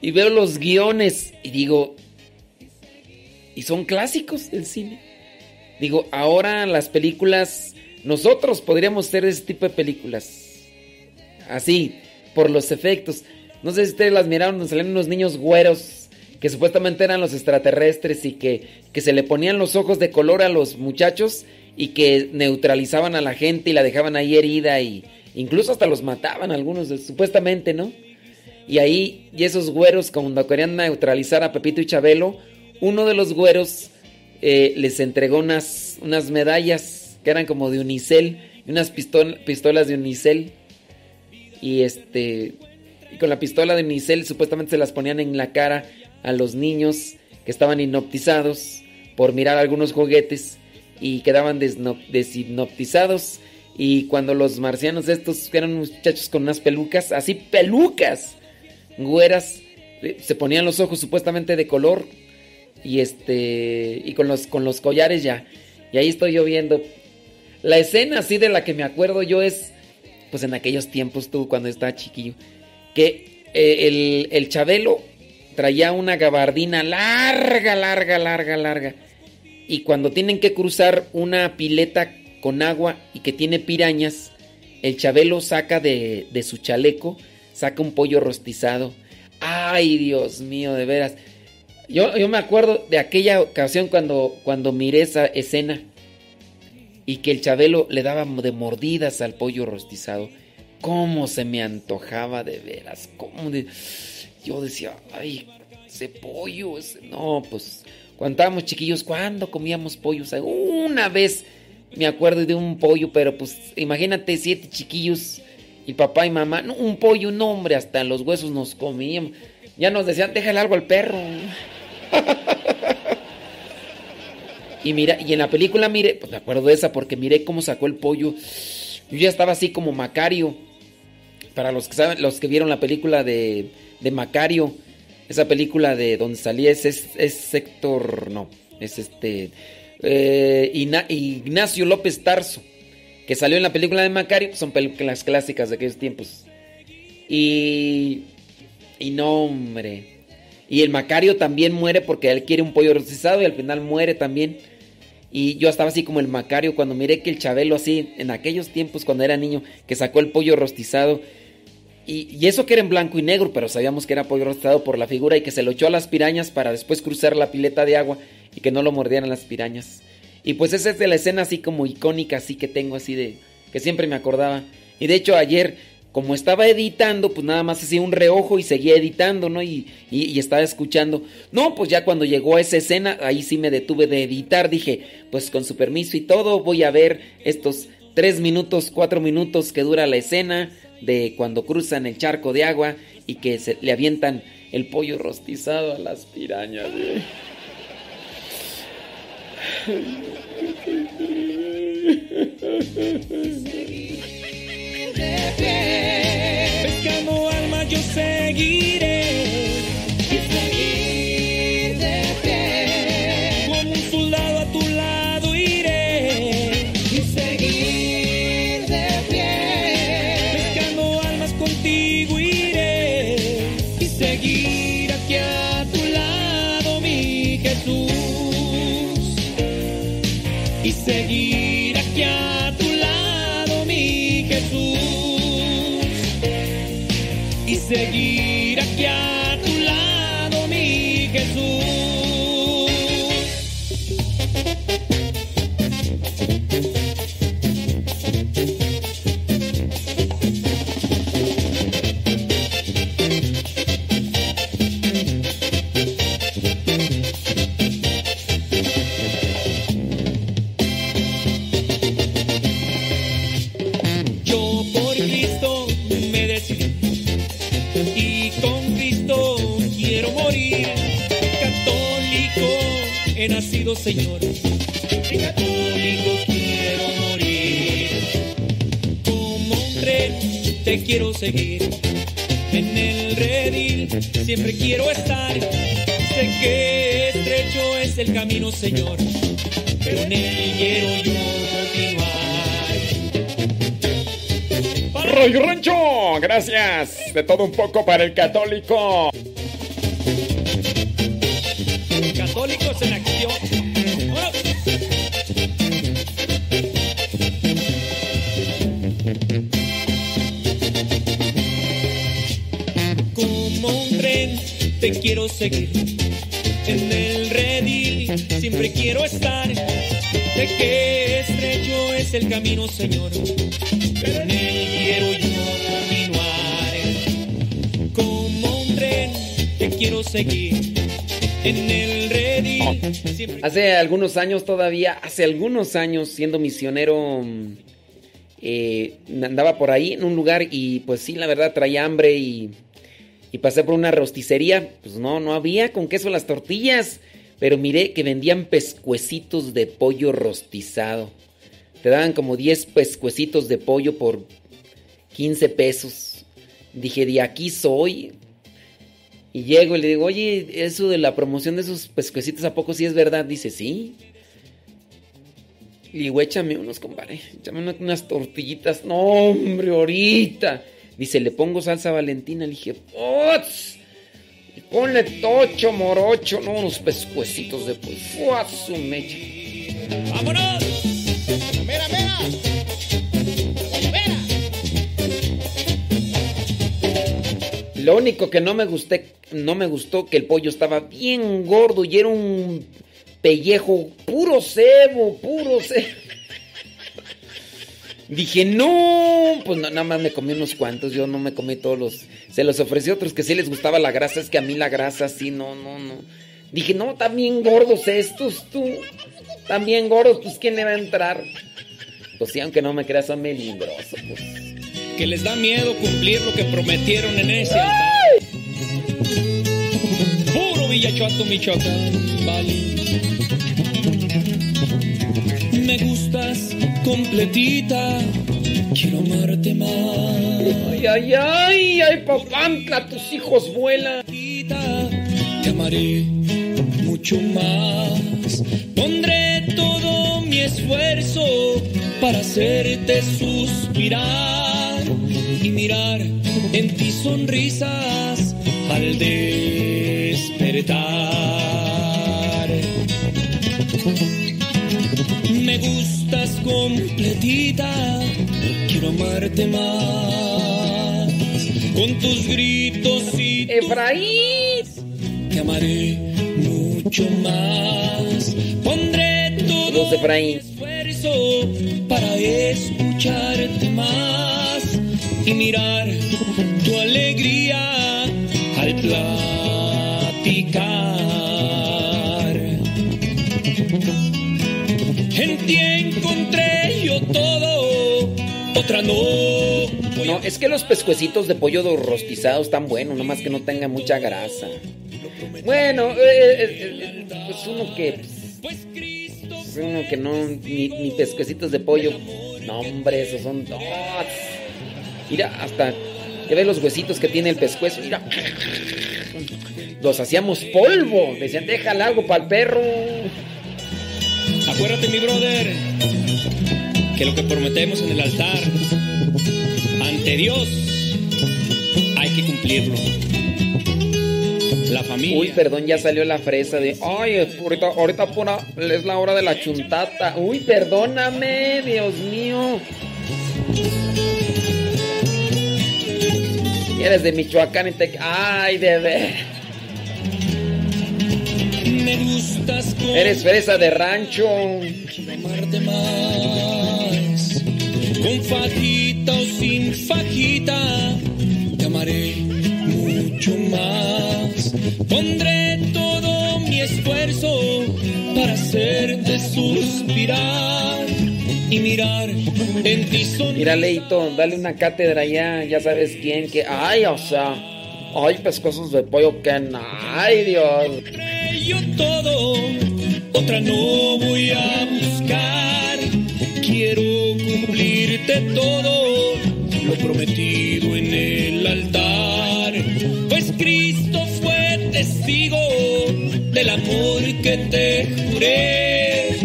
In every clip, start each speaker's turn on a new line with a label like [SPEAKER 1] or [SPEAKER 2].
[SPEAKER 1] Y veo los guiones y digo, y son clásicos del cine. Digo, ahora las películas, nosotros podríamos ser ese tipo de películas. Así, por los efectos. No sé si ustedes las miraron, nos salían unos niños güeros que supuestamente eran los extraterrestres y que, que se le ponían los ojos de color a los muchachos y que neutralizaban a la gente y la dejaban ahí herida y incluso hasta los mataban algunos, supuestamente, ¿no? Y ahí, y esos güeros, cuando querían neutralizar a Pepito y Chabelo, uno de los güeros eh, les entregó unas, unas medallas que eran como de unicel, y unas pistolas de unicel. Y este, con la pistola de unicel supuestamente se las ponían en la cara a los niños que estaban hipnotizados por mirar algunos juguetes y quedaban deshipnotizados. Y cuando los marcianos estos, eran muchachos con unas pelucas, así pelucas, güeras, eh, se ponían los ojos supuestamente de color y este y con los con los collares ya. Y ahí estoy yo viendo la escena así de la que me acuerdo yo es pues en aquellos tiempos tú cuando estaba chiquillo que eh, el, el Chabelo traía una gabardina larga, larga, larga, larga. Y cuando tienen que cruzar una pileta con agua y que tiene pirañas, el Chabelo saca de, de su chaleco saca un pollo rostizado. Ay, Dios mío, de veras. Yo, yo me acuerdo de aquella ocasión cuando, cuando miré esa escena y que el Chabelo le daba de mordidas al pollo rostizado. ¿Cómo se me antojaba de veras? ¿Cómo Yo decía, ay, ese pollo, no, pues cuando chiquillos, ¿cuándo comíamos pollos? Una vez me acuerdo de un pollo, pero pues imagínate siete chiquillos y papá y mamá, un pollo, un hombre, hasta los huesos nos comíamos. Ya nos decían, déjale algo al perro. y mira, y en la película mire, pues me acuerdo de esa porque miré cómo sacó el pollo. Yo ya estaba así como Macario. Para los que saben, los que vieron la película de, de Macario, esa película de donde salía es, es, sector, no, es este eh, Ignacio López Tarso que salió en la película de Macario, son películas clásicas de aquellos tiempos. Y. Y no, hombre. Y el Macario también muere porque él quiere un pollo rostizado y al final muere también. Y yo estaba así como el Macario cuando miré que el Chabelo así, en aquellos tiempos cuando era niño, que sacó el pollo rostizado. Y, y, eso que era en blanco y negro, pero sabíamos que era pollo rostizado por la figura y que se lo echó a las pirañas para después cruzar la pileta de agua y que no lo mordieran las pirañas. Y pues esa es la escena así como icónica, así que tengo así de... que siempre me acordaba. Y de hecho ayer, como estaba editando, pues nada más hacía un reojo y seguía editando, ¿no? Y, y, estaba escuchando. No, pues ya cuando llegó a esa escena, ahí sí me detuve de editar. Dije, pues con su permiso y todo, voy a ver estos tres minutos, cuatro minutos que dura la escena de cuando cruzan el charco de agua y que se, le avientan el pollo rostizado a las pirañas.
[SPEAKER 2] Pescando alma yo seguiré. Seguir aquí a tu lado, mi Jesús, y seguir Señor. Pero en él quiero yo continuar.
[SPEAKER 1] Roy Rancho, gracias. De todo un poco para el católico.
[SPEAKER 2] Católicos en acción. Como un tren te quiero seguir. En el Señor.
[SPEAKER 1] Hace algunos años todavía, hace algunos años siendo misionero, mm, eh, andaba por ahí en un lugar y pues sí, la verdad traía hambre y, y pasé por una rosticería. Pues no, no había con queso las tortillas, pero miré que vendían pescuecitos de pollo rostizado. Te daban como 10 pescuecitos de pollo por 15 pesos. Dije, de aquí soy. Y llego y le digo, oye, eso de la promoción de esos pescuecitos, ¿a poco sí es verdad? Dice, sí. Y digo, échame unos, compadre. Échame una- unas tortillitas. No, hombre, ahorita. Dice, le pongo salsa valentina. Le dije, ¡Pots! Ponle tocho, morocho. No, unos pescuecitos de pollo. ¡Fua, su mecha!
[SPEAKER 2] ¡Vámonos!
[SPEAKER 3] ¡Mira, mira!
[SPEAKER 1] Lo único que no me gusté, no me gustó que el pollo estaba bien gordo y era un pellejo puro cebo, puro cebo. Dije, no, pues na- nada más me comí unos cuantos, yo no me comí todos los... Se los ofrecí a otros que sí les gustaba la grasa, es que a mí la grasa sí, no, no, no. Dije, no, bien gordos estos, tú. Bien gordos, pues ¿quién le va a entrar? Pues sí, aunque no me creas, son melindrosos, pues.
[SPEAKER 2] Que les da miedo cumplir lo que prometieron en ese altar. Puro Villachuato, Michoacán, vale. Me gustas completita, quiero amarte más.
[SPEAKER 1] Ay, ay, ay, ay, papantla, tus hijos vuelan.
[SPEAKER 2] Te amaré mucho más. Pondré todo mi esfuerzo para hacerte suspirar y mirar en ti sonrisas al despertar. Completita, quiero amarte más. Con tus gritos y
[SPEAKER 1] Efraín.
[SPEAKER 2] te amaré mucho más. Pondré todo mi esfuerzo para escucharte más y mirar tu alegría al platicar. En ti encontré yo todo, otra no.
[SPEAKER 1] No, es que los pescuecitos de pollo rostizados están buenos, nomás que no tenga mucha grasa. Bueno, eh, eh, eh, pues uno que.
[SPEAKER 2] Pues
[SPEAKER 1] pues uno que no. Ni, ni pescuecitos de pollo. No, hombre, esos son dos. Mira, hasta. Ya ves los huesitos que tiene el pescuezo. Mira. Los hacíamos polvo. Decían, déjale algo para el perro.
[SPEAKER 2] Acuérdate, mi brother, que lo que prometemos en el altar ante Dios hay que cumplirlo. La familia.
[SPEAKER 1] Uy, perdón, ya salió la fresa de. Ay, ahorita, ahorita es la hora de la chuntata. Uy, perdóname, Dios mío. Eres de Michoacán y te. Ay, de.
[SPEAKER 2] Me gustas con
[SPEAKER 1] Eres fresa de rancho.
[SPEAKER 2] amarte más. Con fajita o sin fajita, te amaré mucho más. Pondré todo mi esfuerzo para hacerte suspirar y mirar en ti sonreír.
[SPEAKER 1] Mira, Leito, dale una cátedra ya. Ya sabes quién que. Ay, o sea. Ay, pescosos de pollo que. Ay, Dios.
[SPEAKER 2] Yo todo, otra no voy a buscar. Quiero cumplirte todo, lo prometido en el altar. Pues Cristo fue testigo del amor que te juré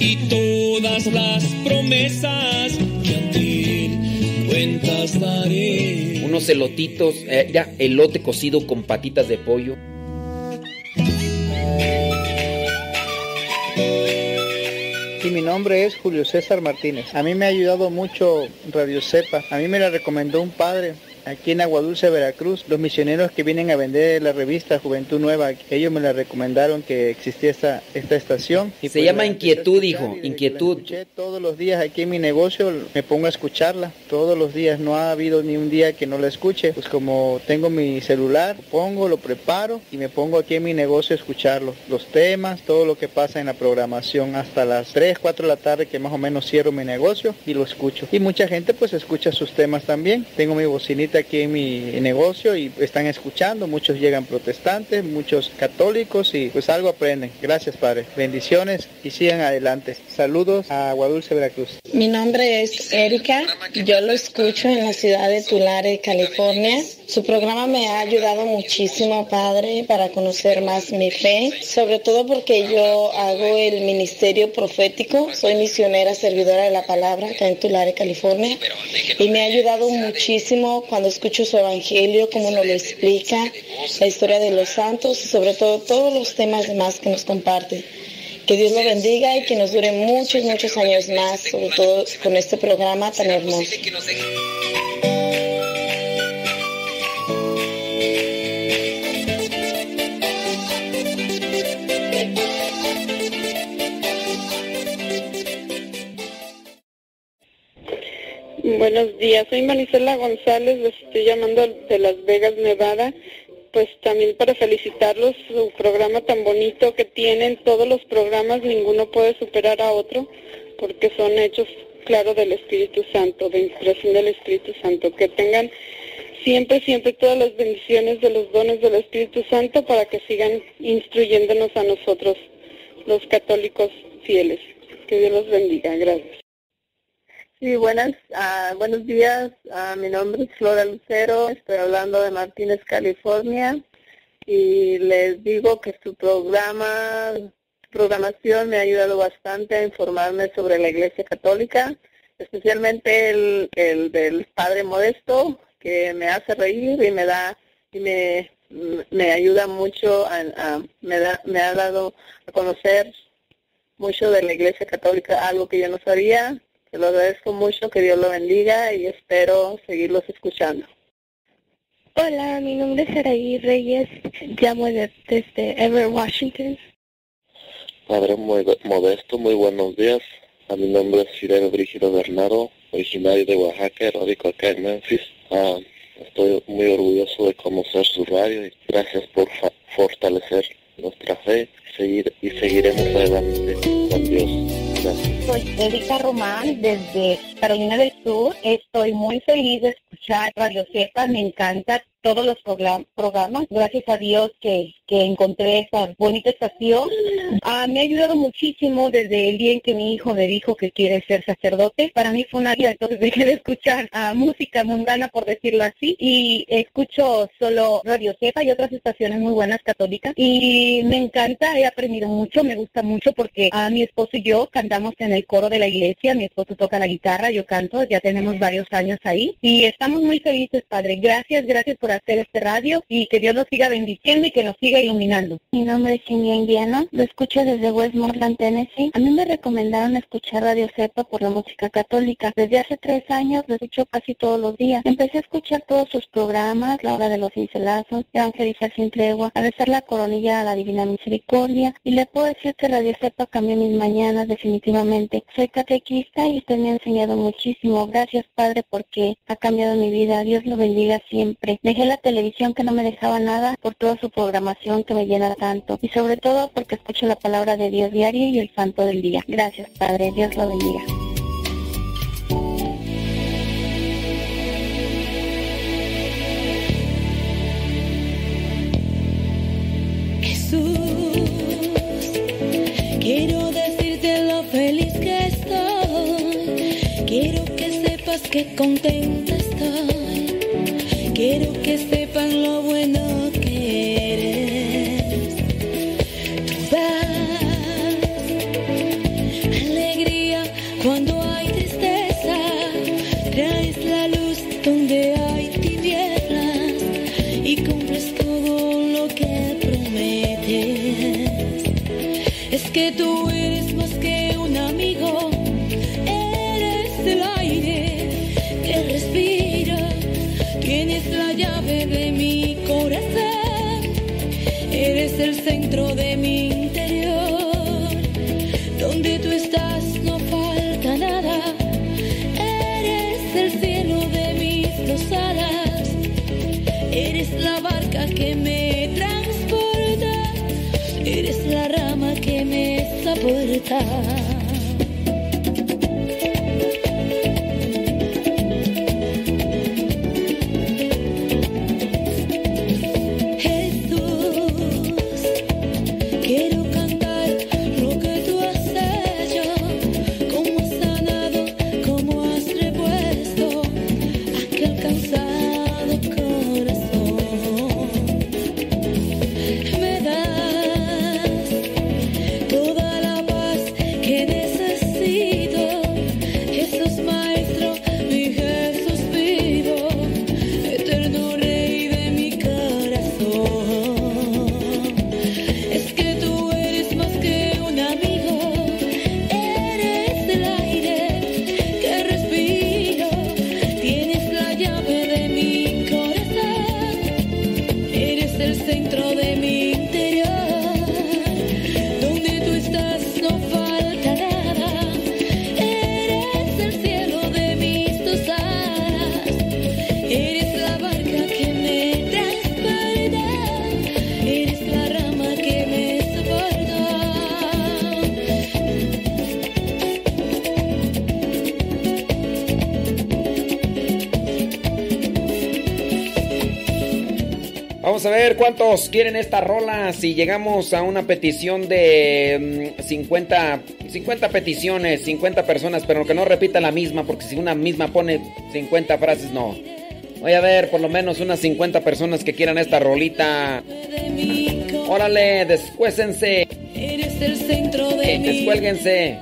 [SPEAKER 2] y todas las promesas que ante él cuentas dar.
[SPEAKER 1] unos elotitos, eh, ya, elote cocido con patitas de pollo.
[SPEAKER 4] Y mi nombre es Julio César Martínez. A mí me ha ayudado mucho Radio Cepa. A mí me la recomendó un padre aquí en Aguadulce, Veracruz, los misioneros que vienen a vender la revista Juventud Nueva, ellos me la recomendaron que existía esta, esta estación.
[SPEAKER 1] Y Se pues llama Inquietud, hijo, Inquietud.
[SPEAKER 4] todos los días aquí en mi negocio, me pongo a escucharla, todos los días, no ha habido ni un día que no la escuche, pues como tengo mi celular, pongo, lo preparo y me pongo aquí en mi negocio a escucharlo, los temas, todo lo que pasa en la programación, hasta las 3, 4 de la tarde que más o menos cierro mi negocio y lo escucho. Y mucha gente pues escucha sus temas también, tengo mi bocinita aquí en mi negocio y están escuchando, muchos llegan protestantes, muchos católicos y pues algo aprenden. Gracias Padre, bendiciones y sigan adelante. Saludos a Guadulce, Veracruz.
[SPEAKER 5] Mi nombre es Erika, yo lo escucho en la ciudad de Tulare, California. Su programa me ha ayudado muchísimo, Padre, para conocer más mi fe, sobre todo porque yo hago el ministerio profético, soy misionera servidora de la palabra acá en Tulare, California, y me ha ayudado muchísimo cuando escucho su evangelio, cómo nos lo explica, la historia de los santos y sobre todo todos los temas demás que nos comparte. Que Dios lo bendiga y que nos dure muchos, muchos años más, sobre todo con este programa tan hermoso.
[SPEAKER 6] Buenos días, soy Marisela González, les estoy llamando de Las Vegas, Nevada. Pues también para felicitarlos, su programa tan bonito que tienen, todos los programas, ninguno puede superar a otro, porque son hechos, claro, del Espíritu Santo, de inspiración del Espíritu Santo. Que tengan siempre, siempre todas las bendiciones de los dones del Espíritu Santo para que sigan instruyéndonos a nosotros, los católicos fieles. Que Dios los bendiga. Gracias.
[SPEAKER 7] Sí, buenas, uh, buenos días. Uh, mi nombre es Flora Lucero. Estoy hablando de Martínez, California. Y les digo que su programa, programación me ha ayudado bastante a informarme sobre la Iglesia Católica, especialmente el, el del Padre Modesto, que me hace reír y me da y me, me ayuda mucho, a, me, da, me ha dado a conocer mucho de la Iglesia Católica, algo que yo no sabía te lo agradezco mucho, que Dios lo bendiga y espero seguirlos escuchando.
[SPEAKER 8] Hola, mi nombre es Araí Reyes, llamo desde Ever, Washington.
[SPEAKER 9] Padre muy modesto, muy buenos días. A mi nombre es Fidel Brígido Bernardo, originario de Oaxaca, radico acá en Memphis. Ah, estoy muy orgulloso de conocer su radio y gracias por fortalecer nuestra fe seguir, y seguiremos adelante con Dios.
[SPEAKER 10] Soy Erika Román desde Carolina del Sur. Estoy muy feliz de escuchar Radio Cepa. Me encanta todos los programas. Gracias a Dios que, que encontré esta bonita estación. Ah, me ha ayudado muchísimo desde el día en que mi hijo me dijo que quiere ser sacerdote. Para mí fue una vida, entonces dejé de escuchar ah, música mundana, por decirlo así, y escucho solo Radio Cepa y otras estaciones muy buenas católicas. Y me encanta, he aprendido mucho, me gusta mucho porque a mi esposo y yo cantamos en el coro de la iglesia. Mi esposo toca la guitarra, yo canto, ya tenemos varios años ahí. Y estamos muy felices, Padre. Gracias, gracias por hacer este radio y que Dios nos siga bendiciendo y que nos siga iluminando.
[SPEAKER 11] Mi nombre es Cindy Indiano, lo escucho desde Westmoreland, Tennessee. A mí me recomendaron escuchar Radio Cepa por la música católica. Desde hace tres años lo escucho casi todos los días. Empecé a escuchar todos sus programas, La Hora de los Cincelazos, Evangelizar sin Tregua, a besar la coronilla a la Divina Misericordia y le puedo decir que Radio Cepa cambió mis mañanas definitivamente. Soy catequista y usted me ha enseñado muchísimo. Gracias Padre porque ha cambiado mi vida. Dios lo bendiga siempre. Dejé la televisión que no me dejaba nada por toda su programación que me llena tanto y sobre todo porque escucho la palabra de Dios diario y el santo del día. Gracias Padre, Dios lo bendiga.
[SPEAKER 12] Jesús, quiero decirte lo feliz qué contenta estoy. Quiero que sepan lo bueno que eres. Tú das alegría cuando hay tristeza. Traes la luz donde hay tinieblas y cumples todo lo que prometes. Es que tú eres centro de mi interior, donde tú estás no falta nada, eres el cielo de mis dos alas, eres la barca que me transporta, eres la rama que me soporta.
[SPEAKER 13] Cuántos quieren esta rola. Si llegamos a una petición de mm, 50, 50 peticiones, 50 personas, pero que no repita la misma, porque si una misma pone 50 frases, no. Voy a ver por lo menos unas 50 personas que quieran esta rolita. Órale, descuésense.
[SPEAKER 12] Eres el centro de mi
[SPEAKER 13] Descuélguense.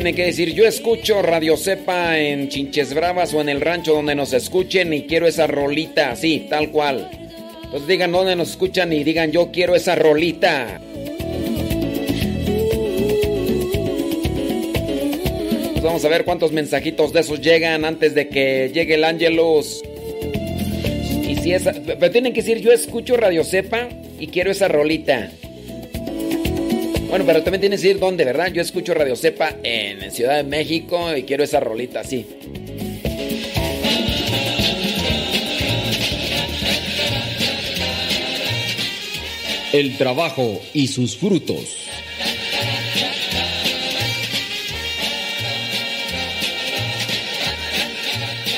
[SPEAKER 13] Tienen que decir, yo escucho Radio Cepa en Chinches Bravas o en el rancho donde nos escuchen y quiero esa rolita, así, tal cual. Entonces digan dónde nos escuchan y digan, yo quiero esa rolita. Vamos a ver cuántos mensajitos de esos llegan antes de que llegue el Ángelus. Y si esa, pero tienen que decir, yo escucho Radio Cepa y quiero esa rolita. Bueno, pero también tienes que decir dónde, ¿verdad? Yo escucho Radio Cepa en Ciudad de México y quiero esa rolita, sí.
[SPEAKER 1] El trabajo y sus frutos.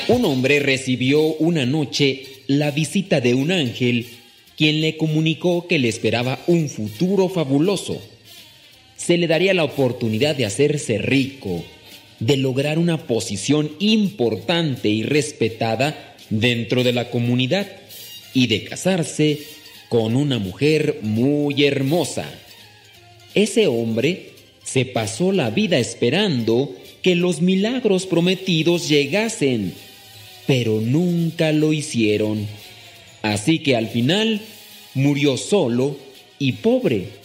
[SPEAKER 1] Un hombre recibió una noche la visita de un ángel quien le comunicó que le esperaba un futuro fabuloso. Se le daría la oportunidad de hacerse rico, de lograr una posición importante y respetada dentro de la comunidad y de casarse con una mujer muy hermosa. Ese hombre se pasó la vida esperando que los milagros prometidos llegasen, pero nunca lo hicieron. Así que al final murió solo y pobre.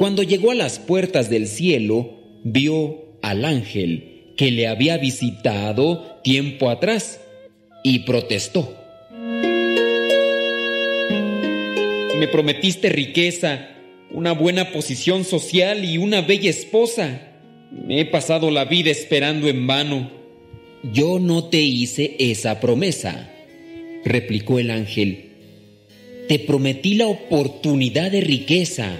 [SPEAKER 1] Cuando llegó a las puertas del cielo, vio al ángel que le había visitado tiempo atrás y protestó. Me prometiste riqueza, una buena posición social y una bella esposa. Me he pasado la vida esperando en vano. Yo no te hice esa promesa, replicó el ángel. Te prometí la oportunidad de riqueza,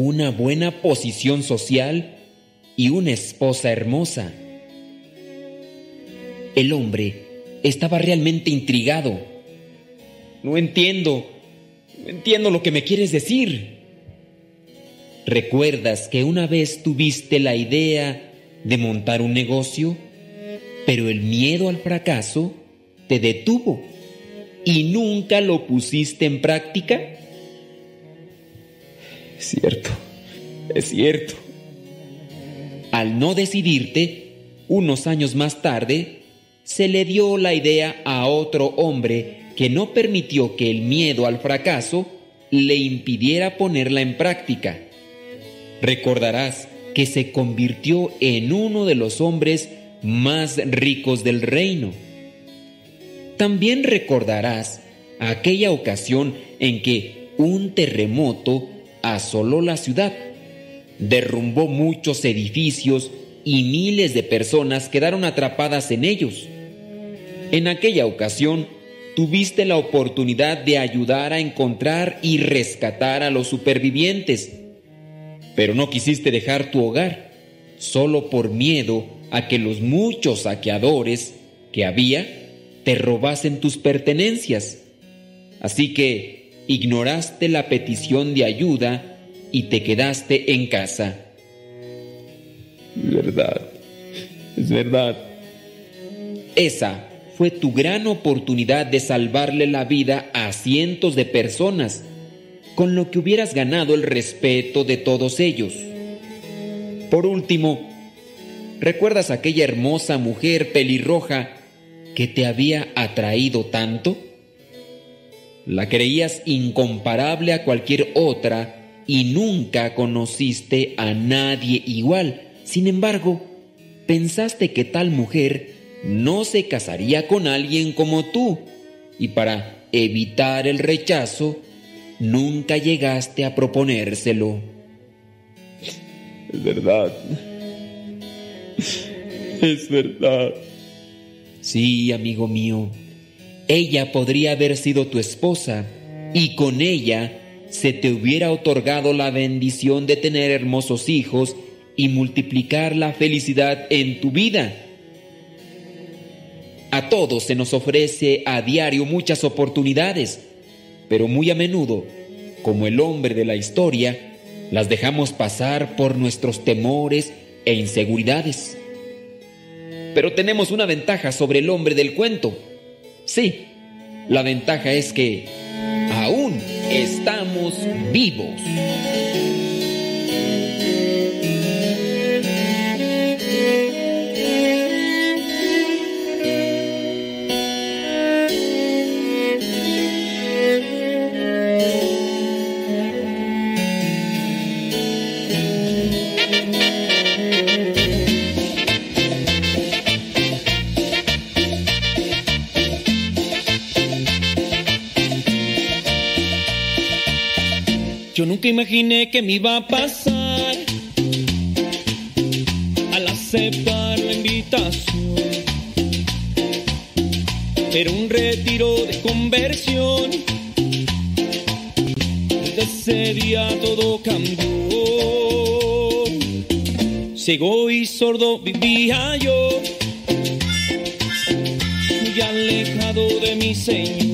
[SPEAKER 1] una buena posición social y una esposa hermosa. El hombre estaba realmente intrigado. No entiendo, no entiendo lo que me quieres decir. ¿Recuerdas que una vez tuviste la idea de montar un negocio, pero el miedo al fracaso te detuvo? y nunca lo pusiste en práctica?
[SPEAKER 14] Es cierto, es cierto.
[SPEAKER 1] Al no decidirte, unos años más tarde, se le dio la idea a otro hombre que no permitió que el miedo al fracaso le impidiera ponerla en práctica. Recordarás que se convirtió en uno de los hombres más ricos del reino. También recordarás aquella ocasión en que un terremoto asoló la ciudad, derrumbó muchos edificios y miles de personas quedaron atrapadas en ellos. En aquella ocasión, tuviste la oportunidad de ayudar a encontrar y rescatar a los supervivientes, pero no quisiste dejar tu hogar, solo por miedo a que los muchos saqueadores que había te robasen tus pertenencias. Así que ignoraste la petición de ayuda y te quedaste en casa.
[SPEAKER 14] Verdad, es verdad.
[SPEAKER 1] Esa fue tu gran oportunidad de salvarle la vida a cientos de personas, con lo que hubieras ganado el respeto de todos ellos. Por último, ¿recuerdas aquella hermosa mujer pelirroja que te había atraído tanto? La creías incomparable a cualquier otra y nunca conociste a nadie igual. Sin embargo, pensaste que tal mujer no se casaría con alguien como tú y para evitar el rechazo, nunca llegaste a proponérselo.
[SPEAKER 14] Es verdad. Es verdad.
[SPEAKER 1] Sí, amigo mío. Ella podría haber sido tu esposa y con ella se te hubiera otorgado la bendición de tener hermosos hijos y multiplicar la felicidad en tu vida. A todos se nos ofrece a diario muchas oportunidades, pero muy a menudo, como el hombre de la historia, las dejamos pasar por nuestros temores e inseguridades. Pero tenemos una ventaja sobre el hombre del cuento. Sí, la ventaja es que aún estamos vivos.
[SPEAKER 2] Nunca imaginé que me iba a pasar al aceptar la invitación. Pero un retiro de conversión. Desde ese día todo cambió. Ciego y sordo vivía yo, muy alejado de mi Señor.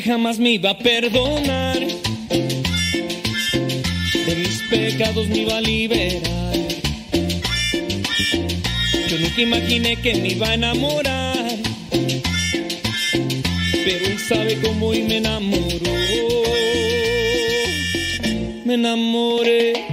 [SPEAKER 2] Que jamás me iba a perdonar, de mis pecados me iba a liberar. Yo nunca imaginé que me iba a enamorar, pero él sabe cómo y me enamoró. Me enamoré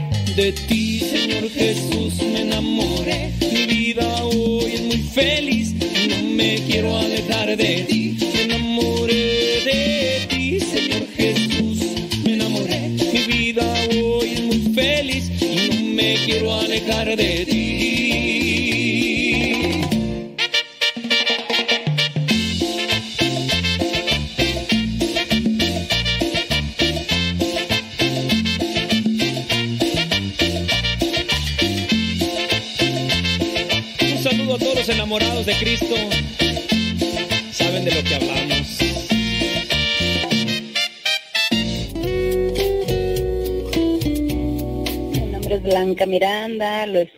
[SPEAKER 2] alejar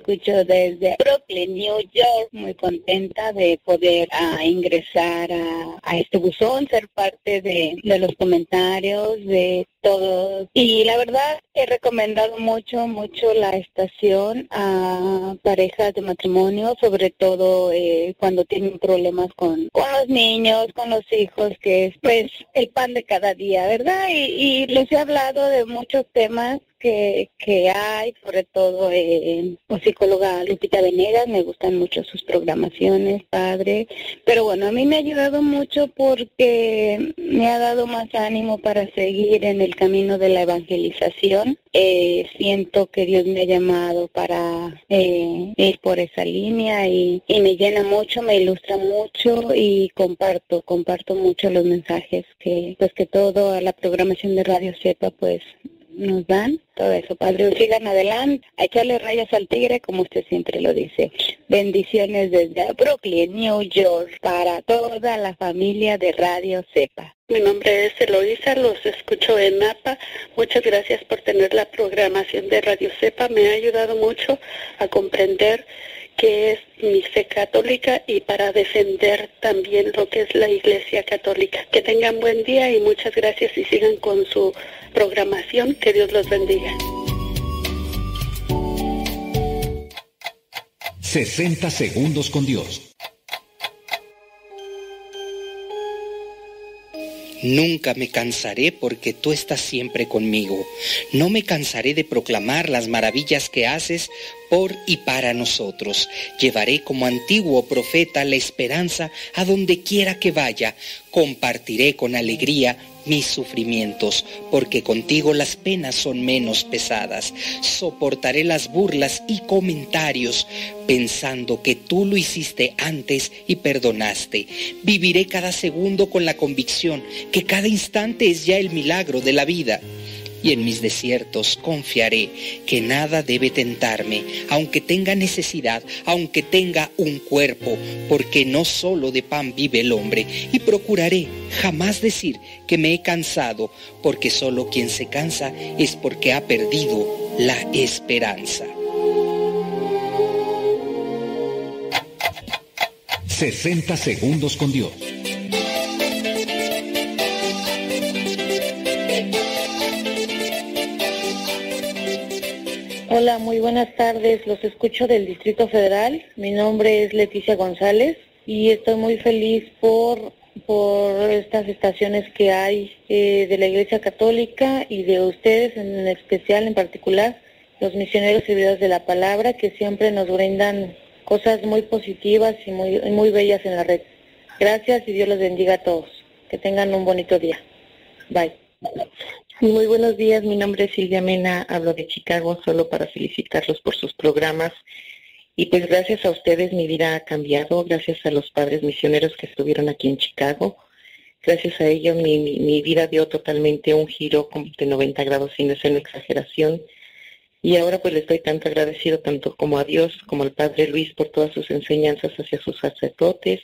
[SPEAKER 15] escucho desde Brooklyn, New York. Muy contenta de poder ah, ingresar a, a este buzón, ser parte de, de los comentarios, de todo. Y la verdad, he recomendado mucho, mucho la estación a parejas de matrimonio, sobre todo eh, cuando tienen problemas con, con los niños, con los hijos, que es pues el pan de cada día, ¿verdad? Y, y les he hablado de muchos temas que, que hay, sobre todo eh, con psicóloga Lupita Venegas, me gustan mucho sus programaciones, padre, pero bueno, a mí me ha ayudado mucho porque me ha dado más ánimo para seguir en el camino de la evangelización. Eh, siento que Dios me ha llamado para eh, ir por esa línea y, y me llena mucho, me ilustra mucho y comparto, comparto mucho los mensajes que, pues que toda la programación de Radio Sepa pues nos dan todo eso, Padre. Sigan adelante, a echarle rayas al tigre, como usted siempre lo dice. Bendiciones desde Brooklyn, New York, para toda la familia de Radio Cepa.
[SPEAKER 16] Mi nombre es Eloísa, los escucho en Napa. Muchas gracias por tener la programación de Radio Cepa. Me ha ayudado mucho a comprender qué es mi fe católica y para defender también lo que es la Iglesia Católica. Que tengan buen día y muchas gracias y sigan con su programación. Que Dios los bendiga.
[SPEAKER 17] 60 segundos con Dios.
[SPEAKER 18] Nunca me cansaré porque tú estás siempre conmigo. No me cansaré de proclamar las maravillas que haces por y para nosotros. Llevaré como antiguo profeta la esperanza a donde quiera que vaya. Compartiré con alegría mis sufrimientos, porque contigo las penas son menos pesadas. Soportaré las burlas y comentarios, pensando que tú lo hiciste antes y perdonaste. Viviré cada segundo con la convicción que cada instante es ya el milagro de la vida y en mis desiertos confiaré que nada debe tentarme, aunque tenga necesidad, aunque tenga un cuerpo, porque no solo de pan vive el hombre, y procuraré jamás decir que me he cansado, porque solo quien se cansa es porque ha perdido la esperanza.
[SPEAKER 17] 60 segundos con Dios.
[SPEAKER 19] Hola, muy buenas tardes. Los escucho del Distrito Federal. Mi nombre es Leticia González y estoy muy feliz por, por estas estaciones que hay eh, de la Iglesia Católica y de ustedes en especial, en particular, los misioneros servidores de la palabra que siempre nos brindan cosas muy positivas y muy, muy bellas en la red. Gracias y Dios los bendiga a todos. Que tengan un bonito día. Bye.
[SPEAKER 20] Muy buenos días, mi nombre es Silvia Mena, hablo de Chicago solo para felicitarlos por sus programas y pues gracias a ustedes mi vida ha cambiado, gracias a los padres misioneros que estuvieron aquí en Chicago, gracias a ellos mi, mi, mi vida dio totalmente un giro de 90 grados sin ser una exageración y ahora pues le estoy tanto agradecido tanto como a Dios como al Padre Luis por todas sus enseñanzas hacia sus sacerdotes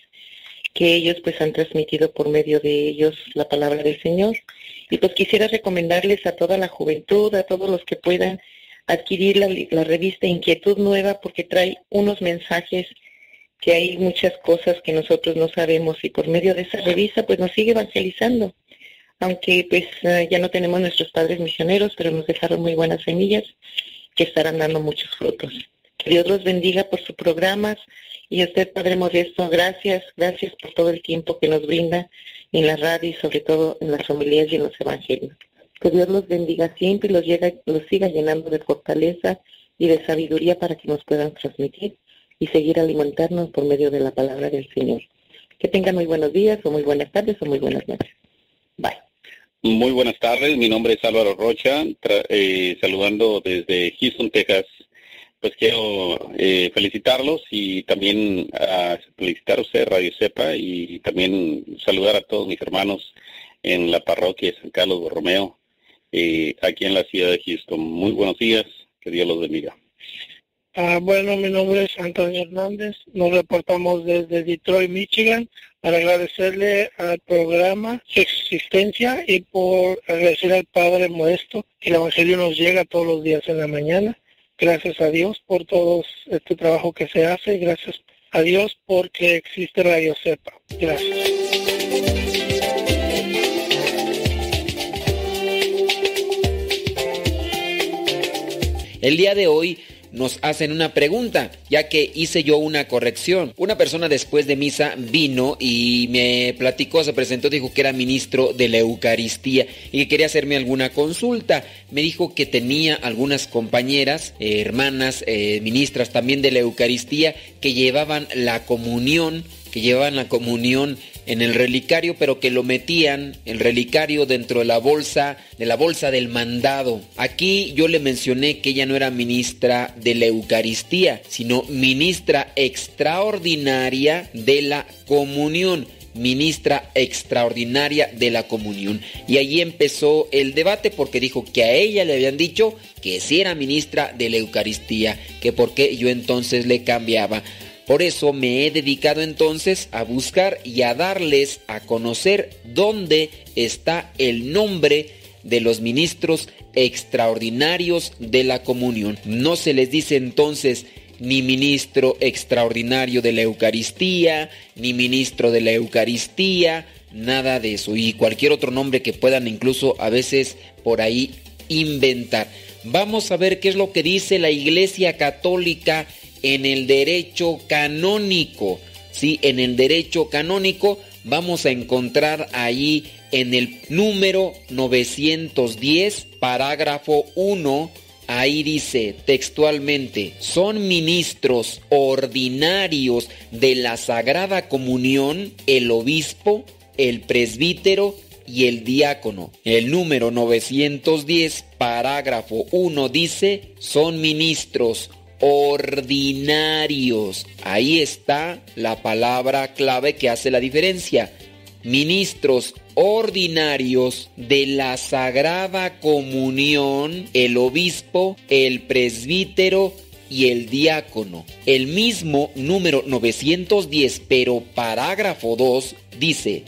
[SPEAKER 20] que ellos pues han transmitido por medio de ellos la palabra del Señor. Y pues quisiera recomendarles a toda la juventud, a todos los que puedan adquirir la, la revista Inquietud Nueva porque trae unos mensajes que hay muchas cosas que nosotros no sabemos y por medio de esa revista pues nos sigue evangelizando. Aunque pues uh, ya no tenemos nuestros padres misioneros, pero nos dejaron muy buenas semillas que estarán dando muchos frutos. Que Dios los bendiga por sus programas Y a usted, Padre Modesto, gracias, gracias por todo el tiempo que nos brinda en la radio y sobre todo en las familias y en los evangelios. Que Dios los bendiga siempre y los, llega, los siga llenando de fortaleza y de sabiduría para que nos puedan transmitir y seguir alimentarnos por medio de la palabra del Señor. Que tengan muy buenos días o muy buenas tardes o muy buenas noches. Bye.
[SPEAKER 21] Muy buenas tardes, mi nombre es Álvaro Rocha, eh, saludando desde Houston, Texas. Pues quiero eh, felicitarlos y también a felicitar a usted, Radio Cepa, y también saludar a todos mis hermanos en la parroquia de San Carlos Borromeo, eh, aquí en la ciudad de Houston. Muy buenos días, que Dios los bendiga.
[SPEAKER 22] Ah, bueno, mi nombre es Antonio Hernández. Nos reportamos desde Detroit, Michigan, para agradecerle al programa su existencia y por agradecer al Padre Modesto que el Evangelio nos llega todos los días en la mañana. Gracias a Dios por todo este trabajo que se hace y gracias a Dios porque existe Radio Cepa. Gracias.
[SPEAKER 1] El día de hoy nos hacen una pregunta, ya que hice yo una corrección. Una persona después de misa vino y me platicó, se presentó, dijo que era ministro de la Eucaristía y que quería hacerme alguna consulta. Me dijo que tenía algunas compañeras, eh, hermanas, eh, ministras también de la Eucaristía, que llevaban la comunión, que llevaban la comunión en el relicario, pero que lo metían el relicario dentro de la bolsa, de la bolsa del mandado. Aquí yo le mencioné que ella no era ministra de la Eucaristía, sino ministra extraordinaria de la comunión ministra extraordinaria de la comunión. Y allí empezó el debate porque dijo que a ella le habían dicho que sí era ministra de la Eucaristía, que porque yo entonces le cambiaba. Por eso me he dedicado entonces a buscar y a darles a conocer dónde está el nombre de los ministros extraordinarios de la comunión. No se les dice entonces ni ministro extraordinario de la Eucaristía, ni ministro de la Eucaristía, nada de eso. Y cualquier otro nombre que puedan incluso a veces por ahí inventar. Vamos a ver qué es lo que dice la Iglesia Católica en el derecho canónico. Sí, en el derecho canónico vamos a encontrar ahí en el número 910, parágrafo 1, ahí dice textualmente, son ministros ordinarios de la Sagrada Comunión el obispo, el presbítero y el diácono. El número 910, parágrafo 1 dice, son ministros ordinarios. Ahí está la palabra clave que hace la diferencia. Ministros ordinarios de la Sagrada Comunión, el obispo, el presbítero y el diácono. El mismo número 910, pero parágrafo 2 dice,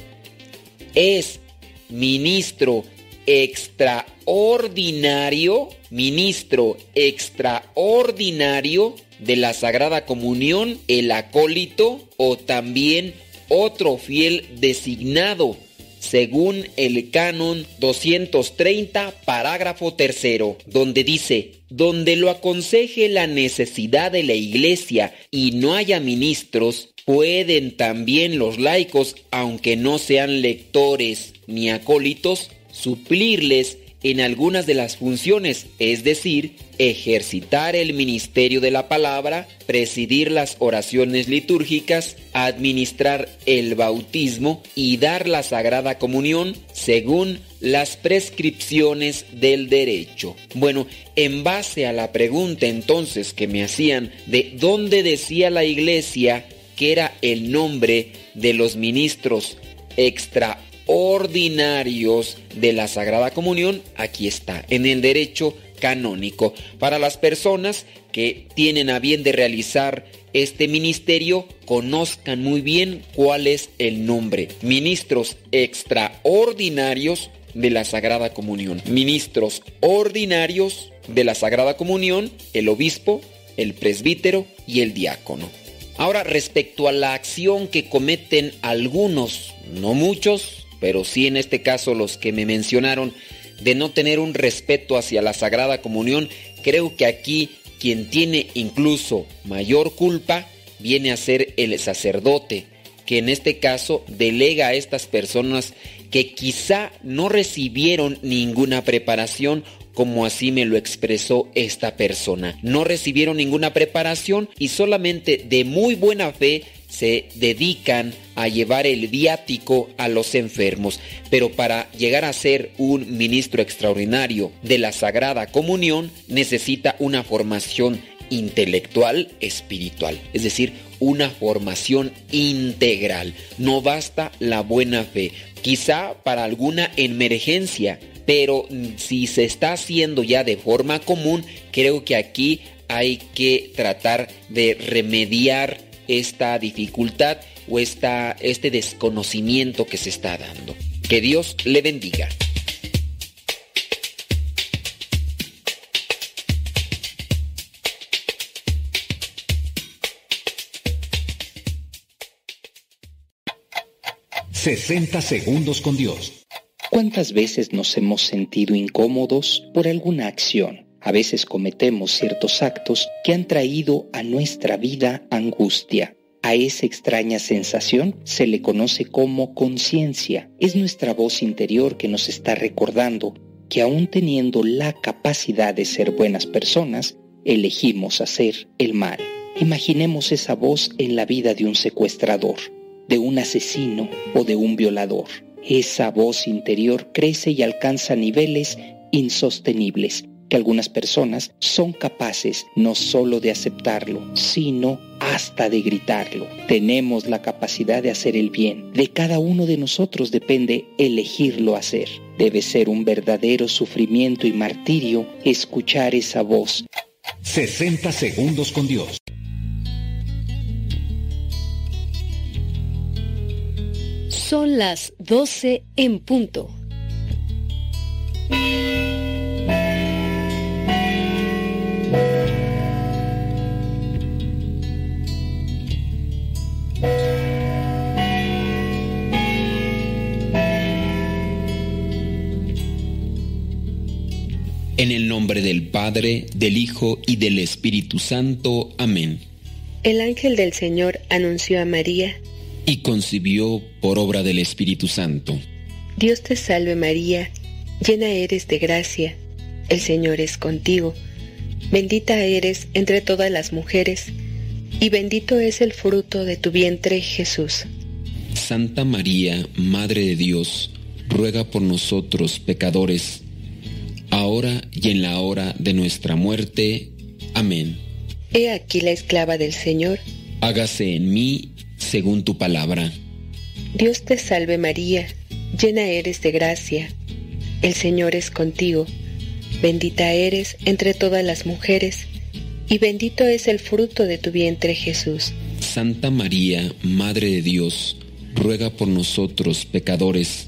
[SPEAKER 1] es ministro extraordinario, ministro extraordinario de la Sagrada Comunión, el acólito o también otro fiel designado, según el canon 230, parágrafo tercero, donde dice, donde lo aconseje la necesidad de la iglesia y no haya ministros, pueden también los laicos, aunque no sean lectores ni acólitos, suplirles en algunas de las funciones, es decir, ejercitar el ministerio de la palabra, presidir las oraciones litúrgicas, administrar el bautismo y dar la sagrada comunión según las prescripciones del derecho. Bueno, en base a la pregunta entonces que me hacían de dónde decía la iglesia que era el nombre de los ministros extra ordinarios de la Sagrada Comunión, aquí está, en el derecho canónico. Para las personas que tienen a bien de realizar este ministerio, conozcan muy bien cuál es el nombre. Ministros extraordinarios de la Sagrada Comunión. Ministros ordinarios de la Sagrada Comunión, el obispo, el presbítero y el diácono. Ahora, respecto a la acción que cometen algunos, no muchos, pero sí en este caso los que me mencionaron, de no tener un respeto hacia la Sagrada Comunión, creo que aquí quien tiene incluso mayor culpa viene a ser el sacerdote, que en este caso delega a estas personas que quizá no recibieron ninguna preparación como así me lo expresó esta persona. No recibieron ninguna preparación y solamente de muy buena fe se dedican a llevar el viático a los enfermos, pero para llegar a ser un ministro extraordinario de la Sagrada Comunión necesita una formación intelectual, espiritual, es decir, una formación integral. No basta la buena fe, quizá para alguna emergencia, pero si se está haciendo ya de forma común, creo que aquí hay que tratar de remediar esta dificultad o esta, este desconocimiento que se está dando. Que Dios le bendiga.
[SPEAKER 17] ...60 segundos con Dios.
[SPEAKER 18] ¿Cuántas veces nos hemos sentido incómodos por alguna acción? A veces cometemos ciertos actos que han traído a nuestra vida angustia. A esa extraña sensación se le conoce como conciencia. Es nuestra voz interior que nos está recordando que aún teniendo la capacidad de ser buenas personas, elegimos hacer el mal. Imaginemos esa voz en la vida de un secuestrador, de un asesino o de un violador. Esa voz interior crece y alcanza niveles insostenibles que algunas personas son capaces no solo de aceptarlo, sino hasta de gritarlo. Tenemos la capacidad de hacer el bien. De cada uno de nosotros depende elegirlo hacer. Debe ser un verdadero sufrimiento y martirio escuchar esa voz.
[SPEAKER 17] 60 segundos con Dios.
[SPEAKER 23] Son las 12 en punto.
[SPEAKER 1] En el nombre del Padre, del Hijo y del Espíritu Santo. Amén.
[SPEAKER 24] El ángel del Señor anunció a María.
[SPEAKER 1] Y concibió por obra del Espíritu Santo.
[SPEAKER 24] Dios te salve María, llena eres de gracia, el Señor es contigo. Bendita eres entre todas las mujeres, y bendito es el fruto de tu vientre Jesús.
[SPEAKER 1] Santa María, Madre de Dios, ruega por nosotros pecadores, ahora y en la hora de nuestra muerte. Amén.
[SPEAKER 24] He aquí la esclava del Señor.
[SPEAKER 1] Hágase en mí según tu palabra.
[SPEAKER 24] Dios te salve María, llena eres de gracia, el Señor es contigo, bendita eres entre todas las mujeres, y bendito es el fruto de tu vientre Jesús.
[SPEAKER 1] Santa María, Madre de Dios, ruega por nosotros pecadores,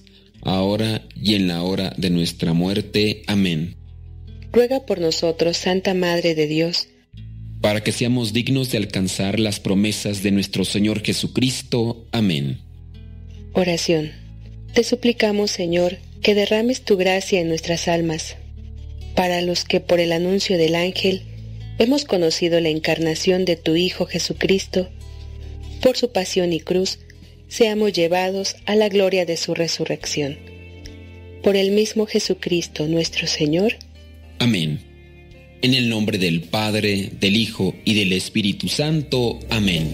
[SPEAKER 1] ahora y en la hora de nuestra muerte. Amén.
[SPEAKER 24] Ruega por nosotros, Santa Madre de Dios,
[SPEAKER 1] para que seamos dignos de alcanzar las promesas de nuestro Señor Jesucristo. Amén.
[SPEAKER 24] Oración. Te suplicamos, Señor, que derrames tu gracia en nuestras almas, para los que por el anuncio del ángel hemos conocido la encarnación de tu Hijo Jesucristo, por su pasión y cruz, seamos llevados a la gloria de su resurrección. Por el mismo Jesucristo nuestro Señor.
[SPEAKER 1] Amén. En el nombre del Padre, del Hijo y del Espíritu Santo. Amén.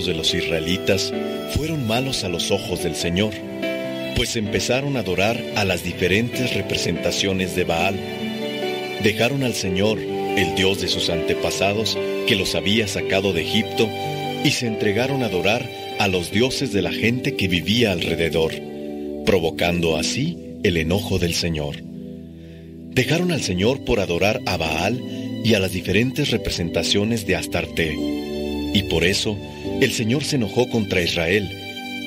[SPEAKER 25] De los israelitas fueron malos a los ojos del Señor, pues empezaron a adorar a las diferentes representaciones de Baal. Dejaron al Señor, el Dios de sus antepasados, que los había sacado de Egipto, y se entregaron a adorar a los dioses de la gente que vivía alrededor, provocando así el enojo del Señor. Dejaron al Señor por adorar a Baal y a las diferentes representaciones de Astarte, y por eso el Señor se enojó contra Israel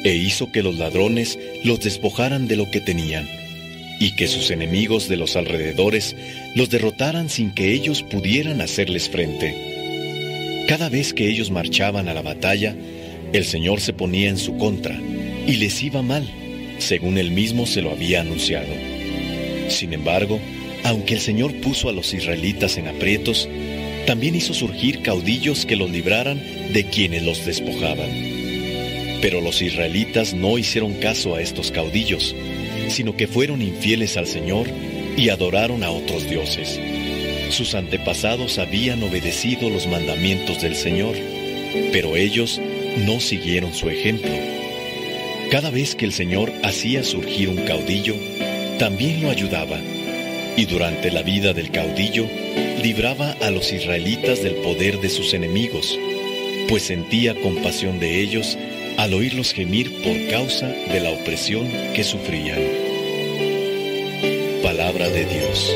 [SPEAKER 25] e hizo que los ladrones los despojaran de lo que tenían, y que sus enemigos de los alrededores los derrotaran sin que ellos pudieran hacerles frente. Cada vez que ellos marchaban a la batalla, el Señor se ponía en su contra y les iba mal, según él mismo se lo había anunciado. Sin embargo, aunque el Señor puso a los israelitas en aprietos, también hizo surgir caudillos que los libraran de quienes los despojaban. Pero los israelitas no hicieron caso a estos caudillos, sino que fueron infieles al Señor y adoraron a otros dioses. Sus antepasados habían obedecido los mandamientos del Señor, pero ellos no siguieron su ejemplo. Cada vez que el Señor hacía surgir un caudillo, también lo ayudaba, y durante la vida del caudillo libraba a los israelitas del poder de sus enemigos, pues sentía compasión de ellos al oírlos gemir por causa de la opresión que sufrían. Palabra de Dios.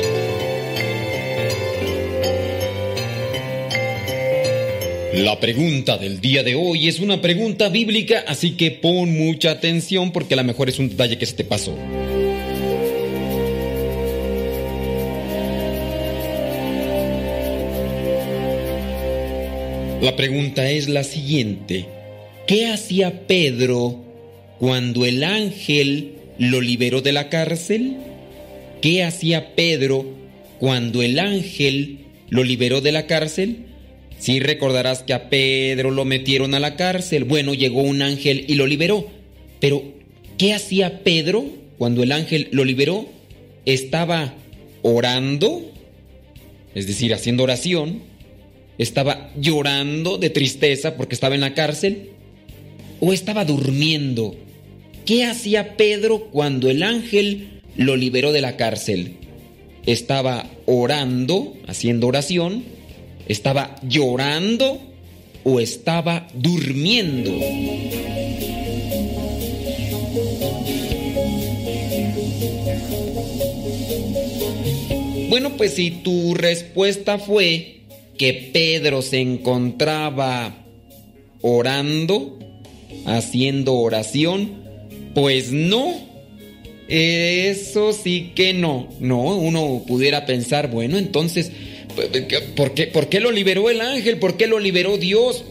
[SPEAKER 1] La pregunta del día de hoy es una pregunta bíblica, así que pon mucha atención porque a lo mejor es un detalle que se te pasó. La pregunta es la siguiente. ¿Qué hacía Pedro cuando el ángel lo liberó de la cárcel? ¿Qué hacía Pedro cuando el ángel lo liberó de la cárcel? Sí recordarás que a Pedro lo metieron a la cárcel. Bueno, llegó un ángel y lo liberó. Pero, ¿qué hacía Pedro cuando el ángel lo liberó? Estaba orando, es decir, haciendo oración. Estaba llorando de tristeza porque estaba en la cárcel. O estaba durmiendo. ¿Qué hacía Pedro cuando el ángel lo liberó de la cárcel? Estaba orando, haciendo oración ¿Estaba llorando o estaba durmiendo? Bueno, pues si tu respuesta fue que Pedro se encontraba orando, haciendo oración, pues no. Eso sí que no. No, uno pudiera pensar, bueno, entonces ¿Por qué, ¿Por qué lo liberó el ángel? ¿Por qué lo liberó Dios?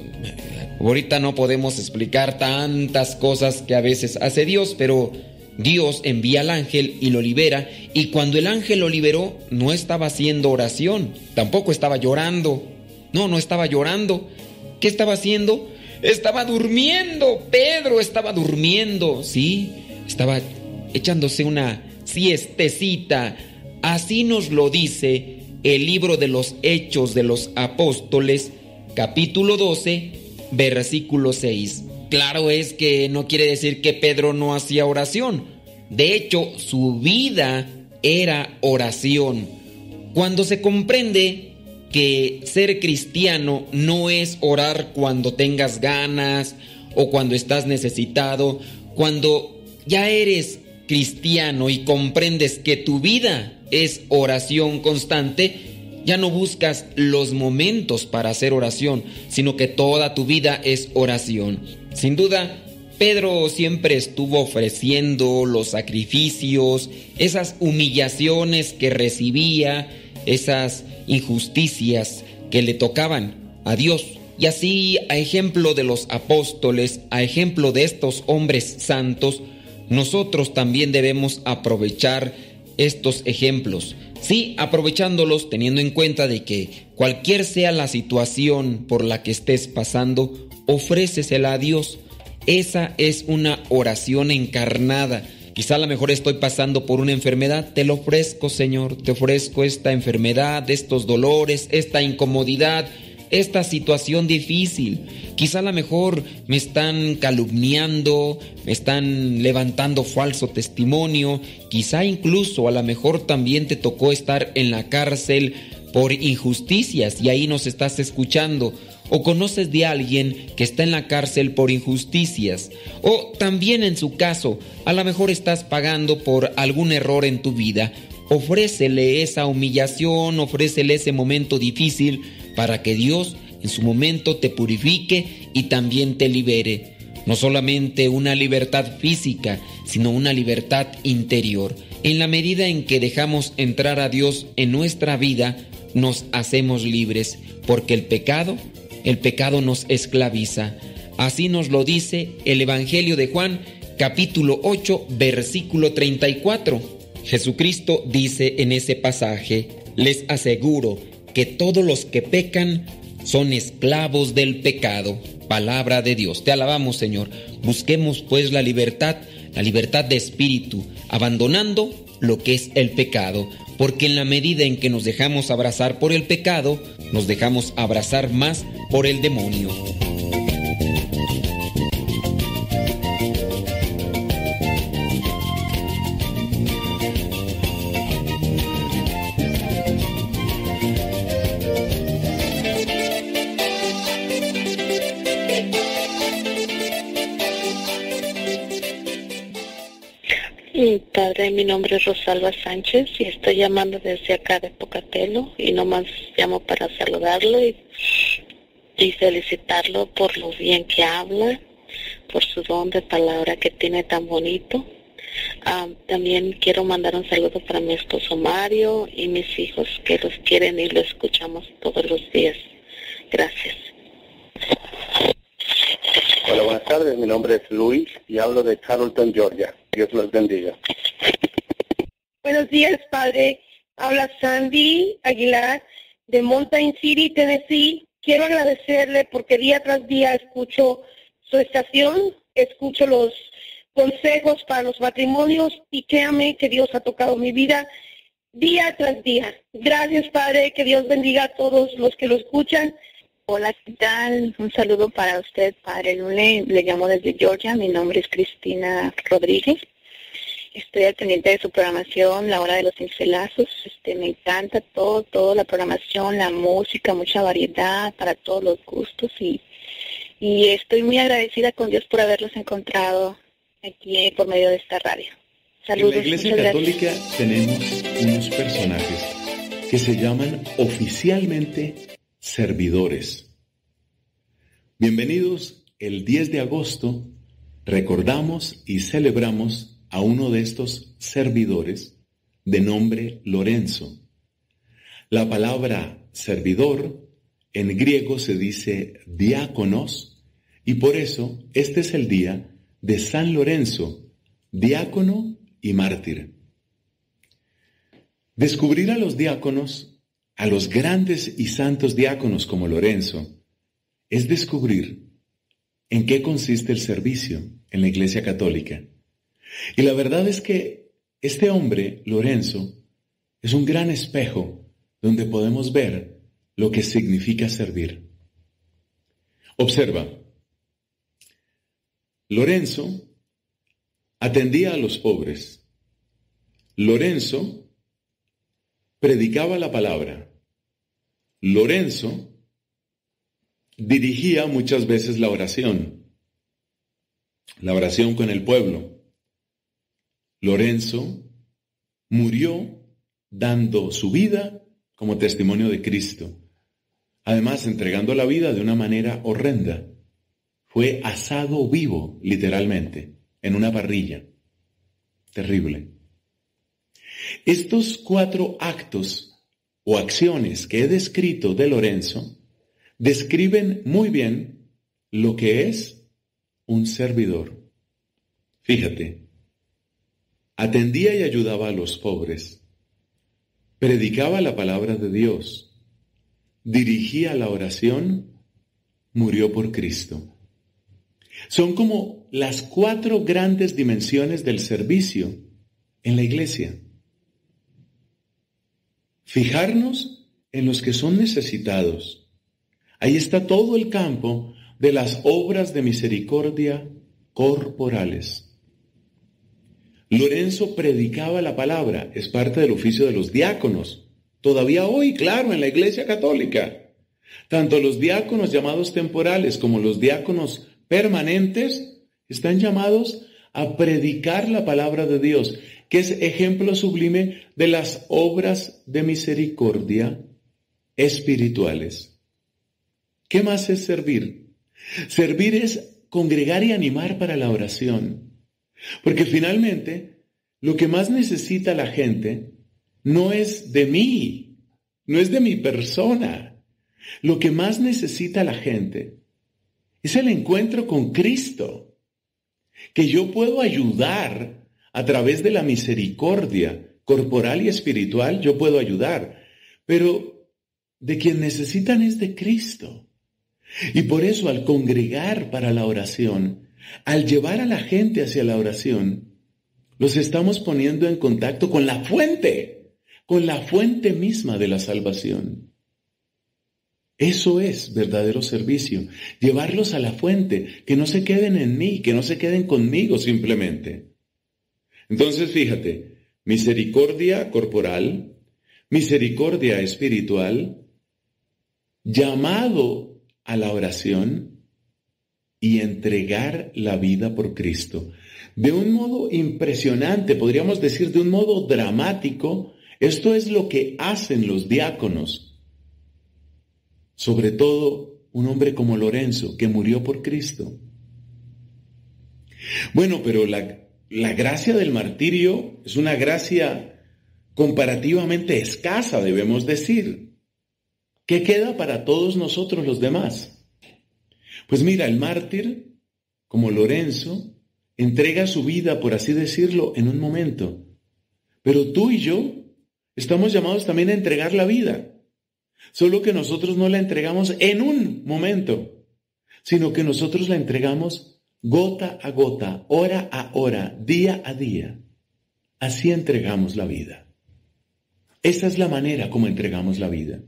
[SPEAKER 1] Ahorita no podemos explicar tantas cosas que a veces hace Dios, pero Dios envía al ángel y lo libera. Y cuando el ángel lo liberó, no estaba haciendo oración, tampoco estaba llorando. No, no estaba llorando. ¿Qué estaba haciendo? Estaba durmiendo. Pedro estaba durmiendo, ¿sí? Estaba echándose una siestecita. Así nos lo dice el libro de los Hechos de los Apóstoles, capítulo 12, versículo 6. Claro es que no quiere decir que Pedro no hacía oración. De hecho, su vida era oración. Cuando se comprende que ser cristiano no es orar cuando tengas ganas o cuando estás necesitado, cuando ya eres cristiano y comprendes que tu vida es oración constante, ya no buscas los momentos para hacer oración, sino que toda tu vida es oración. Sin duda, Pedro siempre estuvo ofreciendo los sacrificios, esas humillaciones que recibía, esas injusticias que le tocaban a Dios. Y así, a ejemplo de los apóstoles, a ejemplo de estos hombres santos, nosotros también debemos aprovechar estos ejemplos. Sí, aprovechándolos teniendo en cuenta de que cualquier sea la situación por la que estés pasando, ofrécesela a Dios. Esa es una oración encarnada. Quizá a lo mejor estoy pasando por una enfermedad, te lo ofrezco, Señor, te ofrezco esta enfermedad, estos dolores, esta incomodidad. esta situación difícil. Quizá a lo mejor me están calumniando, me están levantando falso testimonio, quizá incluso a lo mejor también te tocó estar en la cárcel por injusticias y ahí nos estás escuchando. O conoces de alguien que está en la cárcel por injusticias. O también en su caso, a lo mejor estás pagando por algún error en tu vida. Ofrécele esa humillación, ofrécele ese momento difícil para que Dios en su momento te purifique y también te libere. No solamente una libertad física, sino una libertad interior. En la medida en que dejamos entrar a Dios en nuestra vida, nos hacemos libres, porque el pecado, el pecado nos esclaviza. Así nos lo dice el Evangelio de Juan, capítulo 8, versículo 34. Jesucristo dice en ese pasaje, les aseguro que todos los que pecan son esclavos del pecado. Palabra de Dios. Te alabamos, Señor. Busquemos pues la libertad, la libertad de espíritu, abandonando lo que es el pecado, porque en la medida en que nos dejamos abrazar por el pecado, nos dejamos abrazar más por el demonio.
[SPEAKER 7] Mi nombre es Rosalba Sánchez y estoy llamando desde acá de Pocatelo y nomás llamo para saludarlo y, y felicitarlo por lo bien que habla, por su don de palabra que tiene tan bonito. Ah, también quiero mandar un saludo para mi esposo Mario y mis hijos que los quieren y lo escuchamos todos los días. Gracias.
[SPEAKER 26] Hola, buenas tardes. Mi nombre es Luis y hablo de Carrollton, Georgia. Dios los bendiga.
[SPEAKER 27] Días, Padre. Habla Sandy Aguilar de Mountain City, Tennessee. Quiero agradecerle porque día tras día escucho su estación, escucho los consejos para los matrimonios y créame que Dios ha tocado mi vida día tras día. Gracias, Padre, que Dios bendiga a todos los que lo escuchan.
[SPEAKER 28] Hola, ¿qué tal? Un saludo para usted, Padre Lune. Le llamo desde Georgia. Mi nombre es Cristina Rodríguez. Estoy al pendiente de su programación, la hora de los cincelazos. Este, me encanta todo, toda la programación, la música, mucha variedad para todos los gustos y, y estoy muy agradecida con Dios por haberlos encontrado aquí por medio de esta radio. Saludos.
[SPEAKER 29] En la Iglesia Católica tenemos unos personajes que se llaman oficialmente servidores. Bienvenidos, el 10 de agosto recordamos y celebramos a uno de estos servidores de nombre Lorenzo. La palabra servidor en griego se dice diáconos y por eso este es el día de San Lorenzo, diácono y mártir. Descubrir a los diáconos a los grandes y santos diáconos como Lorenzo es descubrir en qué consiste el servicio en la Iglesia Católica. Y la verdad es que este hombre, Lorenzo, es un gran espejo donde podemos ver lo que significa servir. Observa, Lorenzo atendía a los pobres. Lorenzo predicaba la palabra. Lorenzo dirigía muchas veces la oración, la oración con el pueblo. Lorenzo murió dando su vida como testimonio de Cristo, además entregando la vida de una manera horrenda. Fue asado vivo, literalmente, en una parrilla. Terrible. Estos cuatro actos o acciones que he descrito de Lorenzo describen muy bien lo que es un servidor. Fíjate, atendía y ayudaba a los pobres, predicaba la palabra de Dios, dirigía la oración, murió por Cristo. Son como las cuatro grandes dimensiones del servicio en la iglesia. Fijarnos en los que son necesitados, Ahí está todo el campo de las obras de misericordia corporales. Lorenzo predicaba la palabra, es parte del oficio de los diáconos. Todavía hoy, claro, en la Iglesia Católica. Tanto los diáconos llamados temporales como los diáconos permanentes están llamados a predicar la palabra de Dios, que es ejemplo sublime de las obras de misericordia espirituales. ¿Qué más es servir? Servir es congregar y animar para la oración. Porque finalmente, lo que más necesita la gente no es de mí, no es de mi persona. Lo que más necesita la gente es el encuentro con Cristo, que yo puedo ayudar a través de la misericordia corporal y espiritual, yo puedo ayudar, pero de quien necesitan es de Cristo. Y por eso al congregar para la oración, al llevar a la gente hacia la oración, los estamos poniendo en contacto con la fuente, con la fuente misma de la salvación. Eso es verdadero servicio, llevarlos a la fuente, que no se queden en mí, que no se queden conmigo simplemente. Entonces, fíjate, misericordia corporal, misericordia espiritual, llamado a la oración y entregar la vida por Cristo. De un modo impresionante, podríamos decir de un modo dramático, esto es lo que hacen los diáconos sobre todo un hombre como Lorenzo, que murió por Cristo. Bueno, pero la, la gracia del martirio es una gracia comparativamente escasa, debemos decir. ¿Qué queda para todos nosotros los demás? Pues mira, el mártir, como Lorenzo, entrega su vida, por así decirlo, en un momento. Pero tú y yo estamos llamados también a entregar la vida. Solo que nosotros no la entregamos en un momento, sino que nosotros la entregamos gota a gota, hora a hora, día a día. Así entregamos la vida. Esa es la manera como entregamos la vida.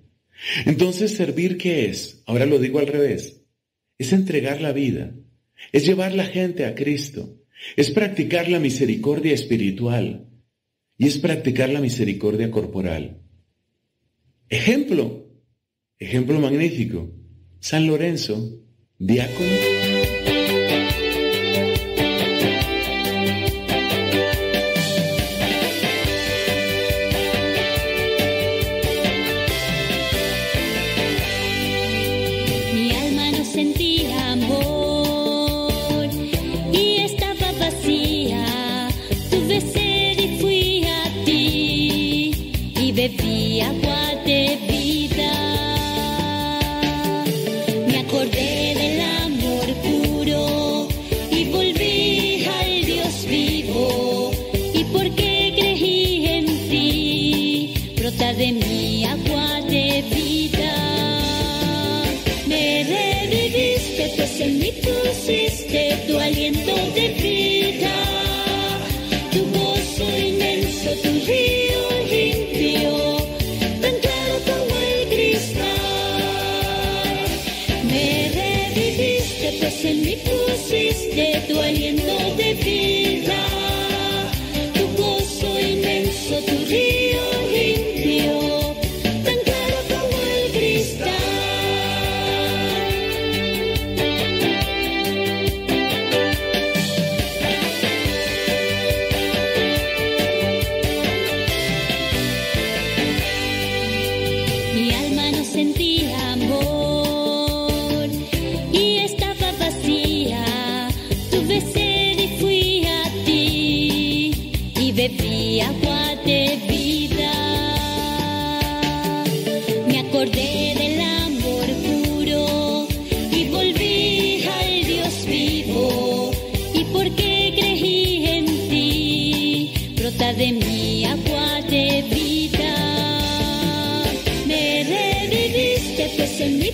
[SPEAKER 29] Entonces, servir qué es? Ahora lo digo al revés. Es entregar la vida. Es llevar la gente a Cristo. Es practicar la misericordia espiritual. Y es practicar la misericordia corporal. Ejemplo, ejemplo magnífico, San Lorenzo, diácono.
[SPEAKER 30] En mi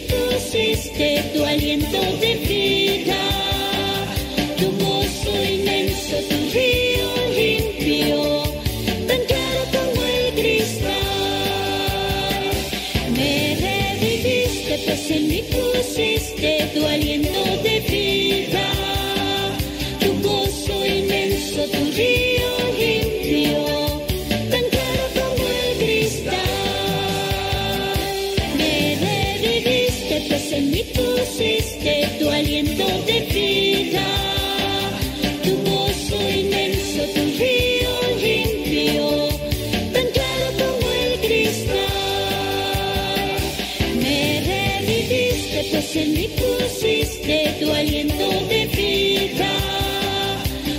[SPEAKER 30] tu aliento de vida,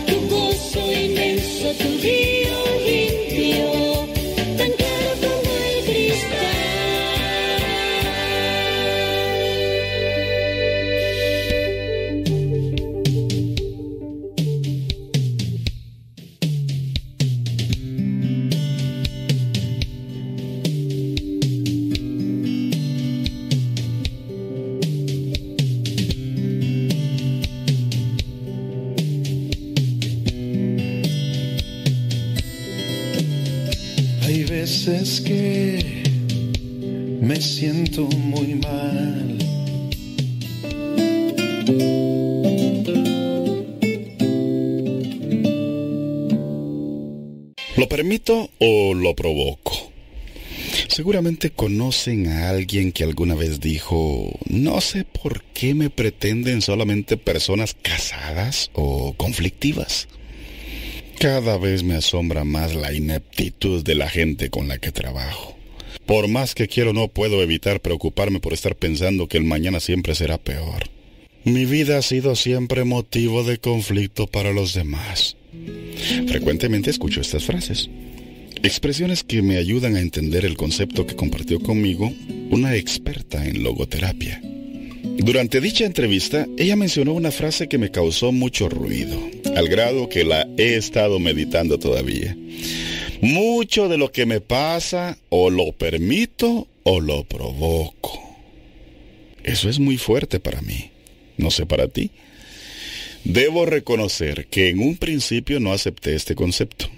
[SPEAKER 30] tu gozo inmenso, tu río
[SPEAKER 31] conocen a alguien que alguna vez dijo, no sé por qué me pretenden solamente personas casadas o conflictivas. Cada vez me asombra más la ineptitud de la gente con la que trabajo. Por más que quiero no puedo evitar preocuparme por estar pensando que el mañana siempre será peor. Mi vida ha sido siempre motivo de conflicto para los demás. Frecuentemente escucho estas frases. Expresiones que me ayudan a entender el concepto que compartió conmigo una experta en logoterapia. Durante dicha entrevista, ella mencionó una frase que me causó mucho ruido, al grado que la he estado meditando todavía. Mucho de lo que me pasa o lo permito o lo provoco. Eso es muy fuerte para mí. No sé para ti. Debo reconocer que en un principio no acepté este concepto,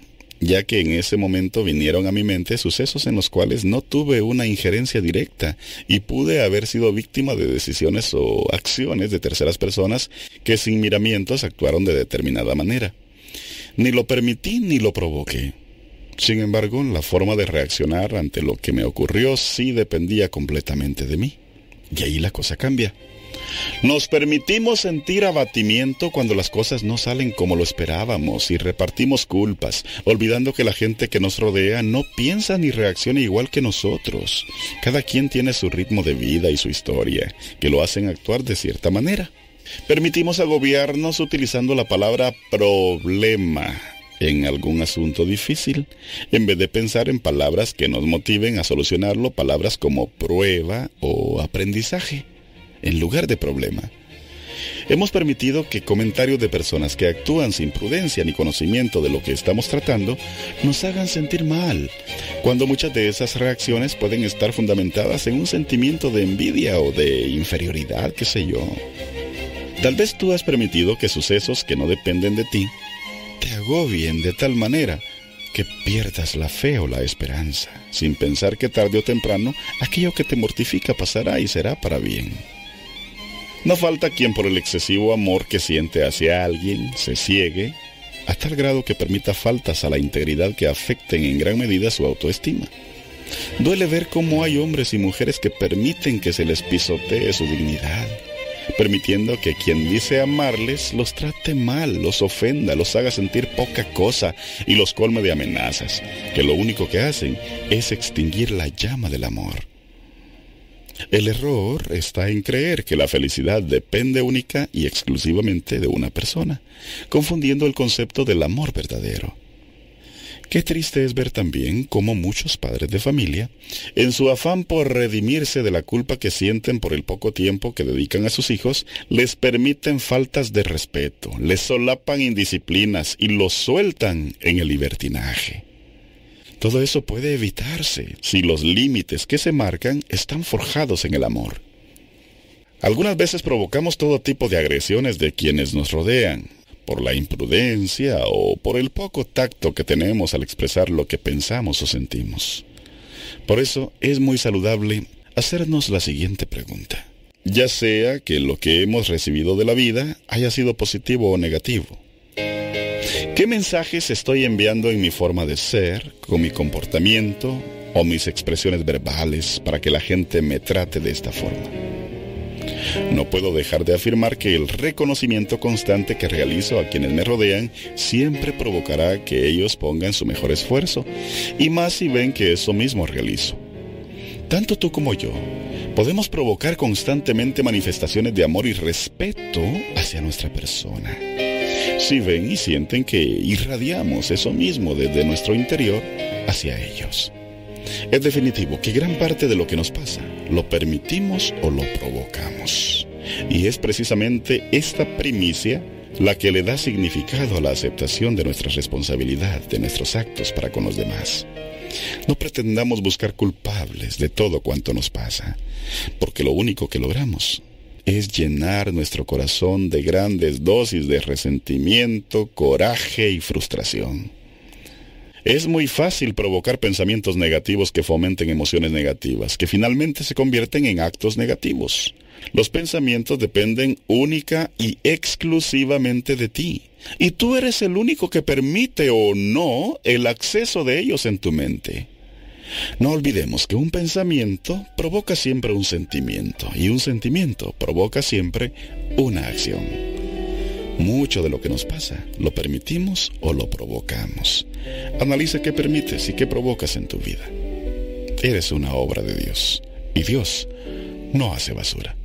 [SPEAKER 31] ya que en ese momento vinieron a mi mente sucesos en los cuales no tuve una injerencia directa y pude haber sido víctima de decisiones o acciones de terceras personas que sin miramientos actuaron de determinada manera. Ni lo permití ni lo provoqué. Sin embargo, la forma de reaccionar ante lo que me ocurrió sí dependía completamente de mí. Y ahí la cosa cambia. Nos permitimos sentir abatimiento cuando las cosas no salen como lo esperábamos y repartimos culpas, olvidando que la gente que nos rodea no piensa ni reacciona igual que nosotros. Cada quien tiene su ritmo de vida y su historia, que lo hacen actuar de cierta manera. Permitimos agobiarnos utilizando la palabra problema en algún asunto difícil, en vez de pensar en palabras que nos motiven a solucionarlo, palabras como prueba o aprendizaje en lugar de problema. Hemos permitido que comentarios de personas que actúan sin prudencia ni conocimiento de lo que estamos tratando nos hagan sentir mal, cuando muchas de esas reacciones pueden estar fundamentadas en un sentimiento de envidia o de inferioridad, qué sé yo. Tal vez tú has permitido que sucesos que no dependen de ti te agobien de tal manera que pierdas la fe o la esperanza, sin pensar que tarde o temprano aquello que te mortifica pasará y será para bien. No falta quien por el excesivo amor que siente hacia alguien se ciegue a tal grado que permita faltas a la integridad que afecten en gran medida su autoestima. Duele ver cómo hay hombres y mujeres que permiten que se les pisotee su dignidad, permitiendo que quien dice amarles los trate mal, los ofenda, los haga sentir poca cosa y los colme de amenazas, que lo único que hacen es extinguir la llama del amor. El error está en creer que la felicidad depende única y exclusivamente de una persona, confundiendo el concepto del amor verdadero. Qué triste es ver también cómo muchos padres de familia, en su afán por redimirse de la culpa que sienten por el poco tiempo que dedican a sus hijos, les permiten faltas de respeto, les solapan indisciplinas y los sueltan en el libertinaje. Todo eso puede evitarse si los límites que se marcan están forjados en el amor. Algunas veces provocamos todo tipo de agresiones de quienes nos rodean, por la imprudencia o por el poco tacto que tenemos al expresar lo que pensamos o sentimos. Por eso es muy saludable hacernos la siguiente pregunta. ya sea que lo que hemos recibido de la vida haya sido positivo o negativo. ¿Qué mensajes estoy enviando en mi forma de ser, con mi comportamiento o mis expresiones verbales para que la gente me trate de esta forma? No puedo dejar de afirmar que el reconocimiento constante que realizo a quienes me rodean siempre provocará que ellos pongan su mejor esfuerzo, y más si ven que eso mismo realizo. Tanto tú como yo podemos provocar constantemente manifestaciones de amor y respeto hacia nuestra persona. Si ven y sienten que irradiamos eso mismo desde nuestro interior hacia ellos. Es definitivo que gran parte de lo que nos pasa lo permitimos o lo provocamos. Y es precisamente esta primicia la que le da significado a la aceptación de nuestra responsabilidad, de nuestros actos para con los demás. No pretendamos buscar culpables de todo cuanto nos pasa, porque lo único que logramos es llenar nuestro corazón de grandes dosis de resentimiento, coraje y frustración. Es muy fácil provocar pensamientos negativos que fomenten emociones negativas, que finalmente se convierten en actos negativos. Los pensamientos dependen única y exclusivamente de ti. Y tú eres el único que permite o no el acceso de ellos en tu mente. No olvidemos que un pensamiento provoca siempre un sentimiento y un sentimiento provoca siempre una acción. Mucho de lo que nos pasa lo permitimos o lo provocamos. Analiza qué permites y qué provocas en tu vida. Eres una obra de Dios y Dios no hace basura.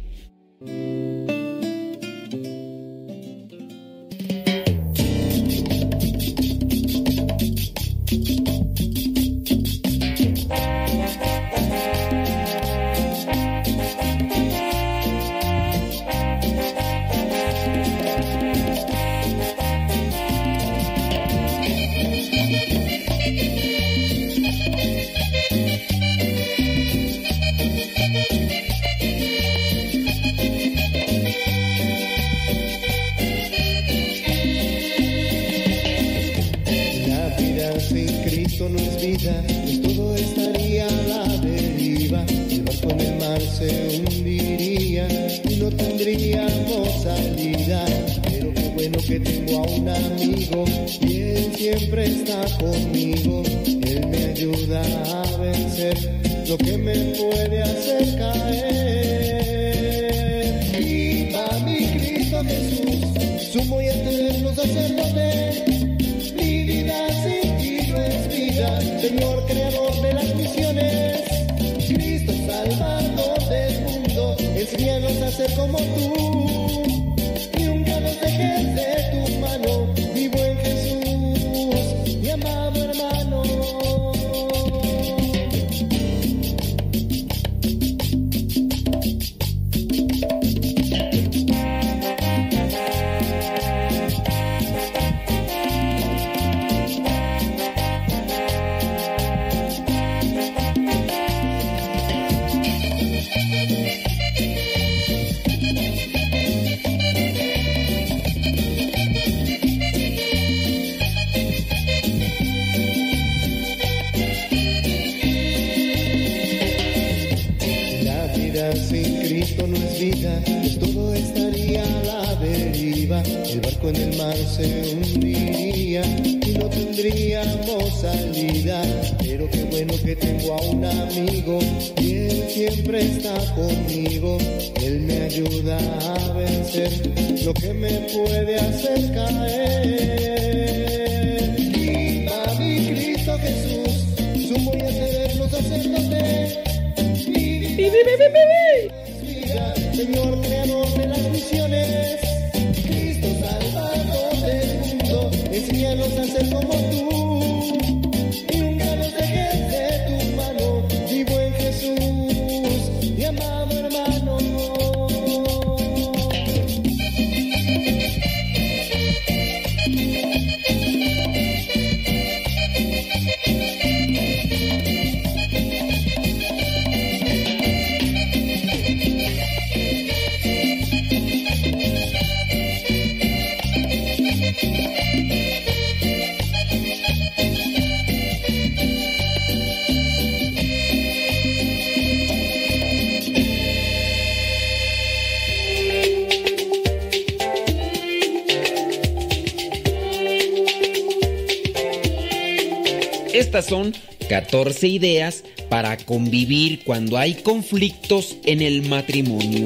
[SPEAKER 1] 14 ideas para convivir cuando hay conflictos en el matrimonio.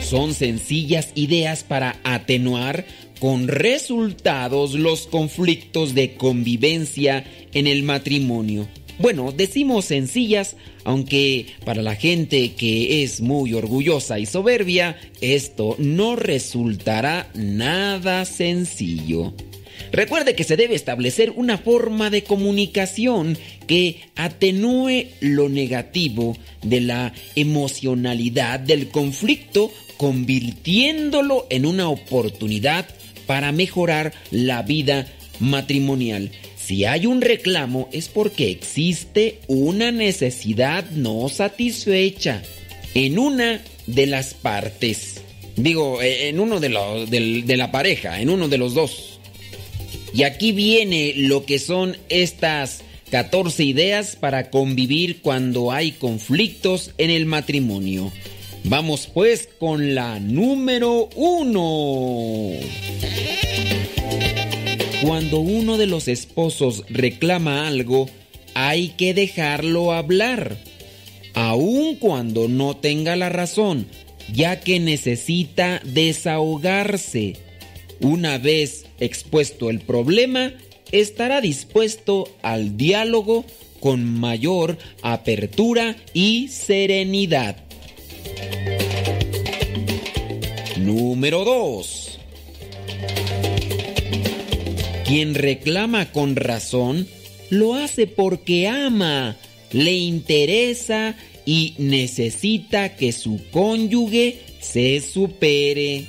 [SPEAKER 1] Son sencillas ideas para atenuar con resultados los conflictos de convivencia en el matrimonio. Bueno, decimos sencillas, aunque para la gente que es muy orgullosa y soberbia, esto no resultará nada sencillo. Recuerde que se debe establecer una forma de comunicación que atenúe lo negativo de la emocionalidad del conflicto convirtiéndolo en una oportunidad para mejorar la vida matrimonial. Si hay un reclamo es porque existe una necesidad no satisfecha en una de las partes. Digo, eh, en uno de, de la pareja, en uno de los dos. Y aquí viene lo que son estas 14 ideas para convivir cuando hay conflictos en el matrimonio. Vamos pues con la número uno. Cuando uno de los esposos reclama algo, hay que dejarlo hablar, aun cuando no tenga la razón, ya que necesita desahogarse. Una vez expuesto el problema, estará dispuesto al diálogo con mayor apertura y serenidad. Número 2. Quien reclama con razón lo hace porque ama, le interesa y necesita que su cónyuge se supere.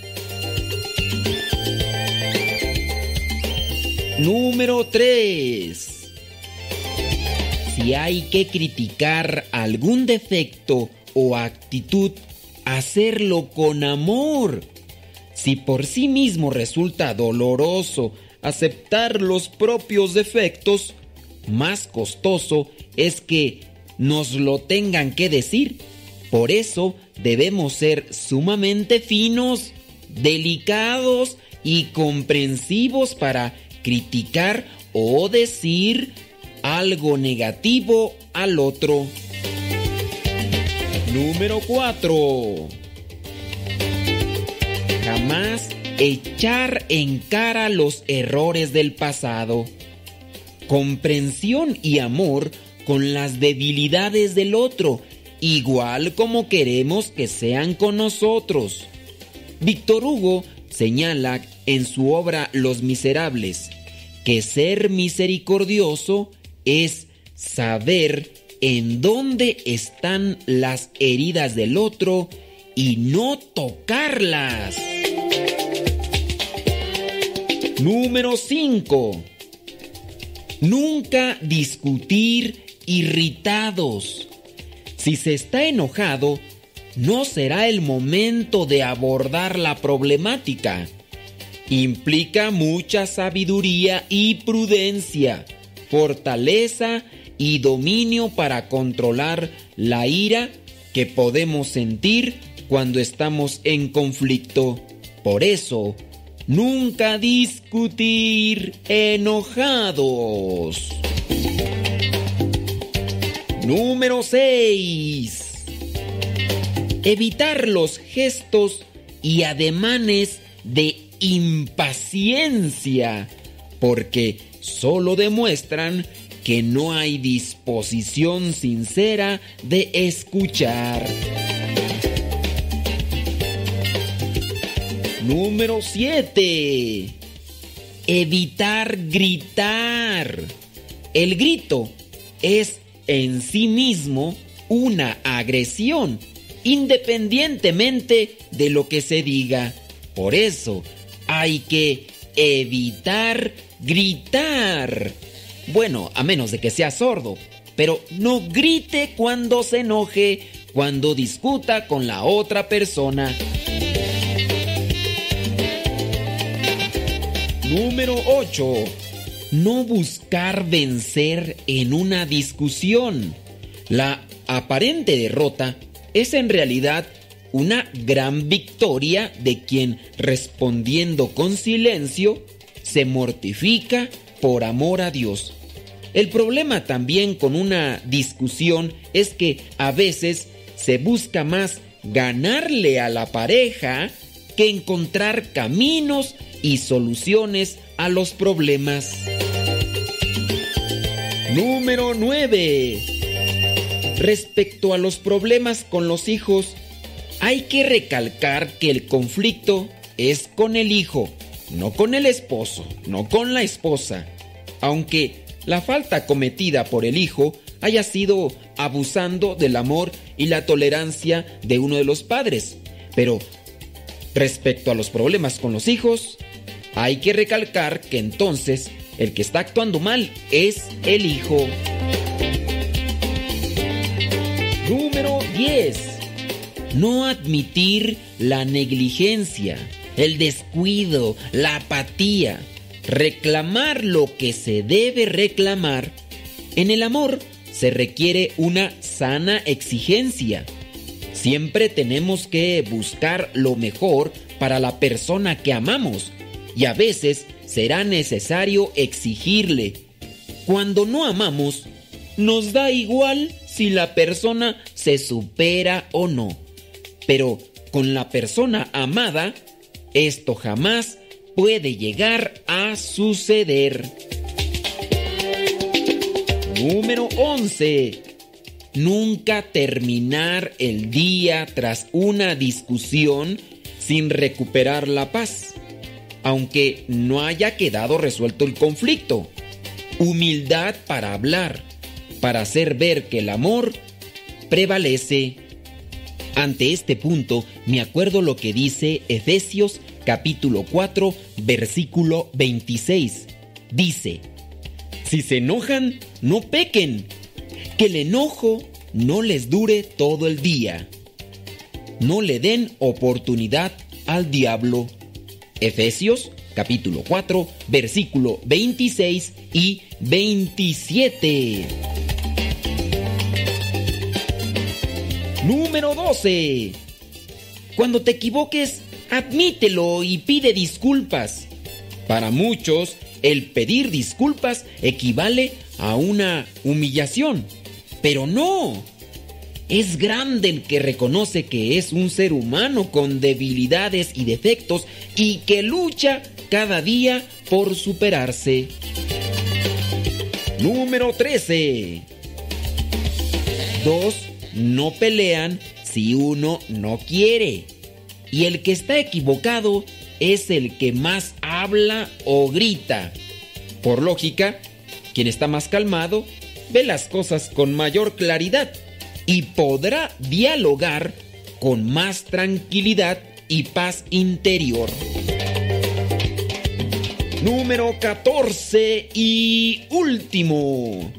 [SPEAKER 1] Número 3. Si hay que criticar algún defecto o actitud hacerlo con amor. Si por sí mismo resulta doloroso aceptar los propios defectos, más costoso es que nos lo tengan que decir. Por eso debemos ser sumamente finos, delicados y comprensivos para criticar o decir algo negativo al otro. Número 4. Jamás echar en cara los errores del pasado. Comprensión y amor con las debilidades del otro, igual como queremos que sean con nosotros. Víctor Hugo señala en su obra Los Miserables que ser misericordioso es saber en dónde están las heridas del otro y no tocarlas. Número 5. Nunca discutir irritados. Si se está enojado, no será el momento de abordar la problemática. Implica mucha sabiduría y prudencia, fortaleza y dominio para controlar la ira que podemos sentir cuando estamos en conflicto. Por eso, nunca discutir enojados. Número 6. Evitar los gestos y ademanes de impaciencia, porque solo demuestran que no hay disposición sincera de escuchar. Número 7. Evitar gritar. El grito es en sí mismo una agresión, independientemente de lo que se diga. Por eso hay que evitar gritar. Bueno, a menos de que sea sordo. Pero no grite cuando se enoje, cuando discuta con la otra persona. Número 8. No buscar vencer en una discusión. La aparente derrota es en realidad una gran victoria de quien respondiendo con silencio se mortifica por amor a Dios. El problema también con una discusión es que a veces se busca más ganarle a la pareja que encontrar caminos y soluciones a los problemas. Número 9. Respecto a los problemas con los hijos, hay que recalcar que el conflicto es con el hijo, no con el esposo, no con la esposa. Aunque la falta cometida por el hijo haya sido abusando del amor y la tolerancia de uno de los padres. Pero respecto a los problemas con los hijos, hay que recalcar que entonces el que está actuando mal es el hijo. Número 10. No admitir la negligencia, el descuido, la apatía. Reclamar lo que se debe reclamar. En el amor se requiere una sana exigencia. Siempre tenemos que buscar lo mejor para la persona que amamos y a veces será necesario exigirle. Cuando no amamos, nos da igual si la persona se supera o no. Pero con la persona amada, esto jamás puede llegar a suceder. Número 11. Nunca terminar el día tras una discusión sin recuperar la paz, aunque no haya quedado resuelto el conflicto. Humildad para hablar, para hacer ver que el amor prevalece. Ante este punto me acuerdo lo que dice Efesios capítulo 4 versículo 26. Dice, si se enojan, no pequen. Que el enojo no les dure todo el día. No le den oportunidad al diablo. Efesios capítulo 4 versículo 26 y 27. Número 12. Cuando te equivoques, admítelo y pide disculpas. Para muchos, el pedir disculpas equivale a una humillación. Pero no. Es grande el que reconoce que es un ser humano con debilidades y defectos y que lucha cada día por superarse. Número 13. Dos no pelean si uno no quiere. Y el que está equivocado es el que más habla o grita. Por lógica, quien está más calmado ve las cosas con mayor claridad y podrá dialogar con más tranquilidad y paz interior. Número 14 y último.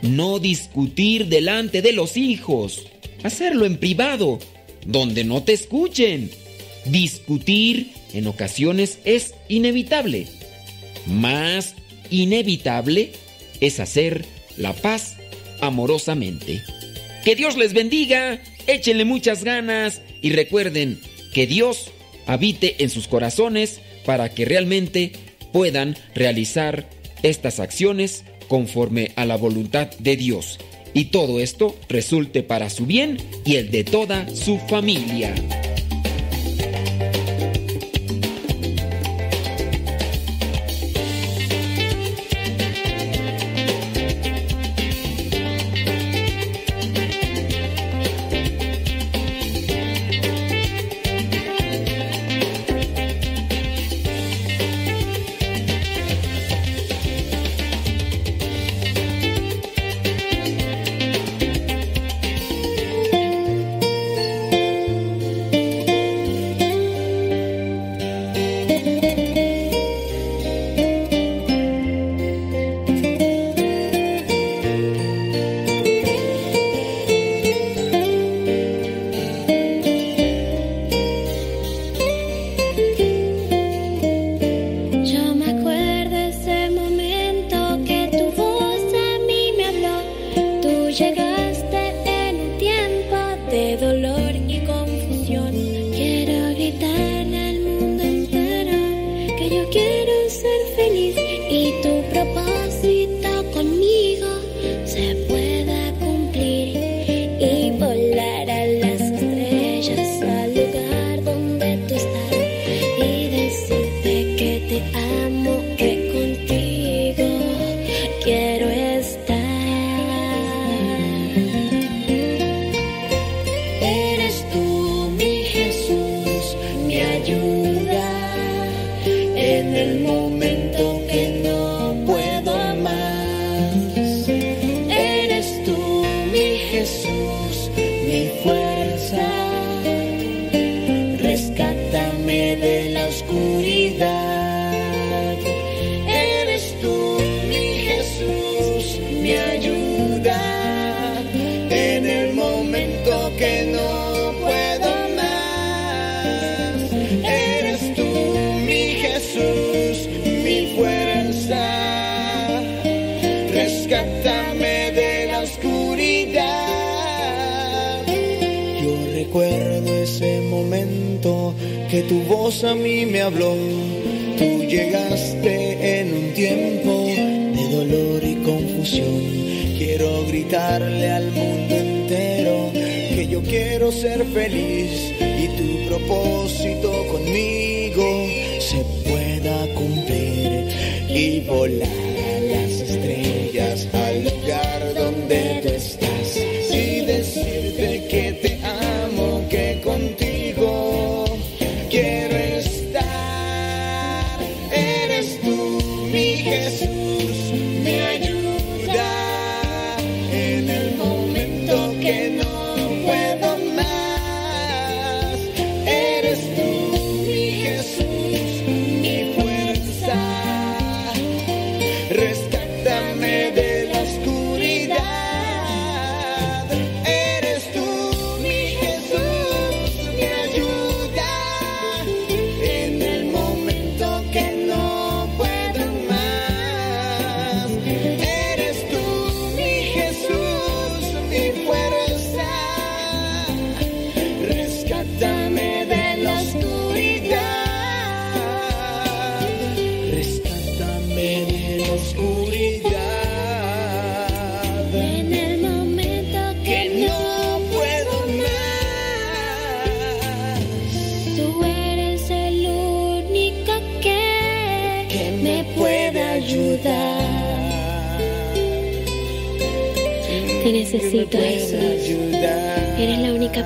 [SPEAKER 1] No discutir delante de los hijos. Hacerlo en privado, donde no te escuchen discutir en ocasiones es inevitable. Más inevitable es hacer la paz amorosamente. Que Dios les bendiga, échenle muchas ganas y recuerden que Dios habite en sus corazones para que realmente puedan realizar estas acciones conforme a la voluntad de Dios. Y todo esto resulte para su bien y el de toda su familia.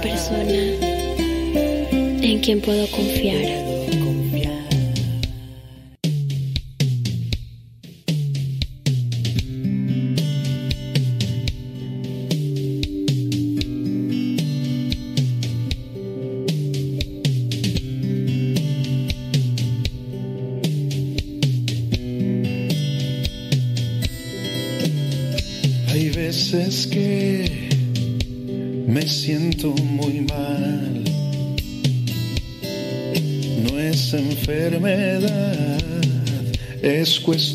[SPEAKER 30] Persona en quien puedo confiar.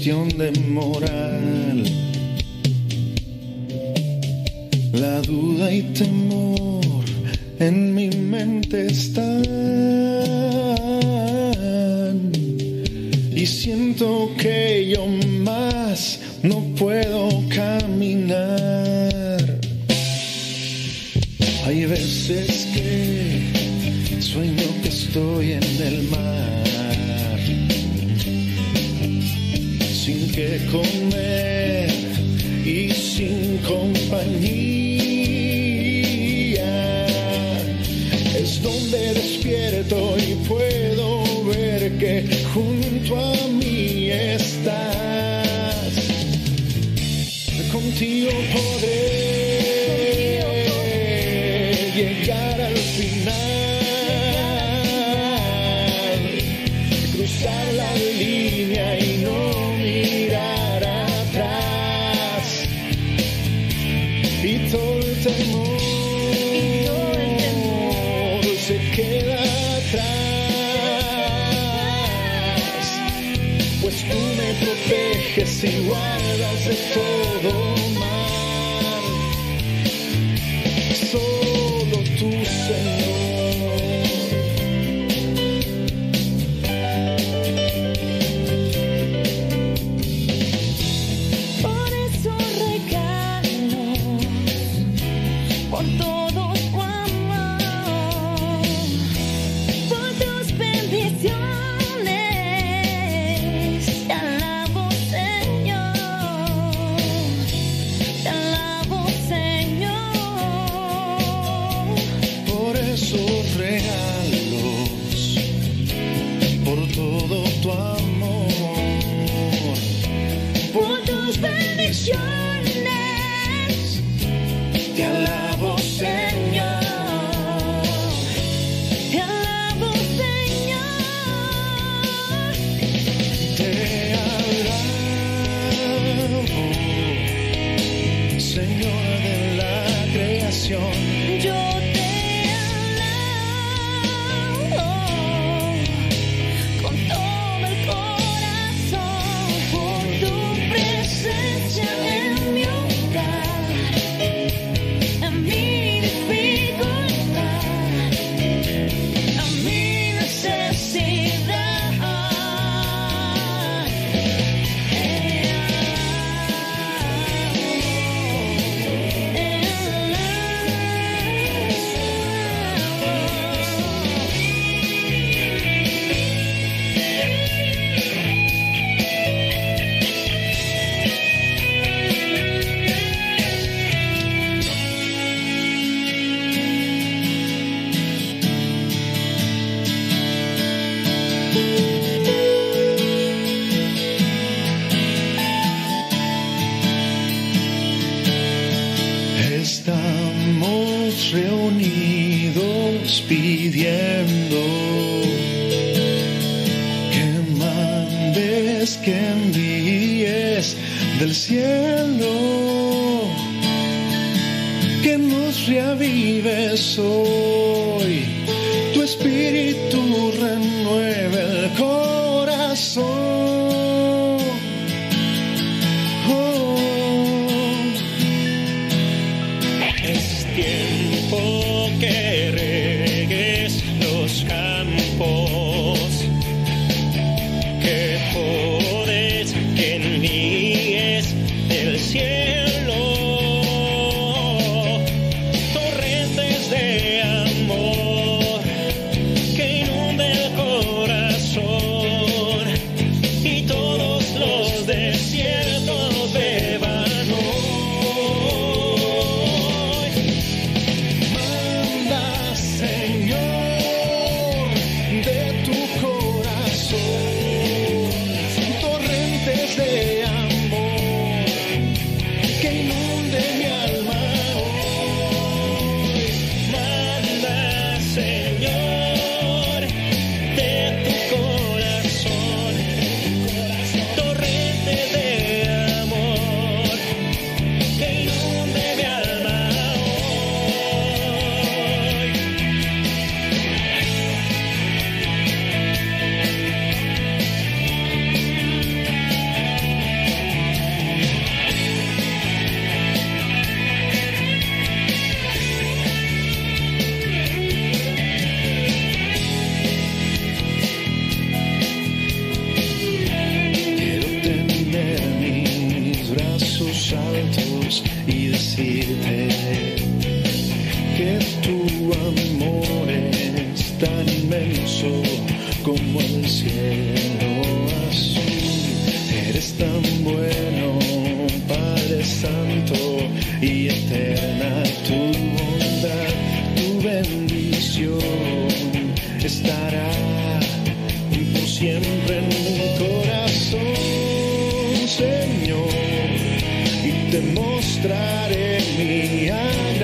[SPEAKER 32] Cuestión de moral. Mostraré mi agradecimiento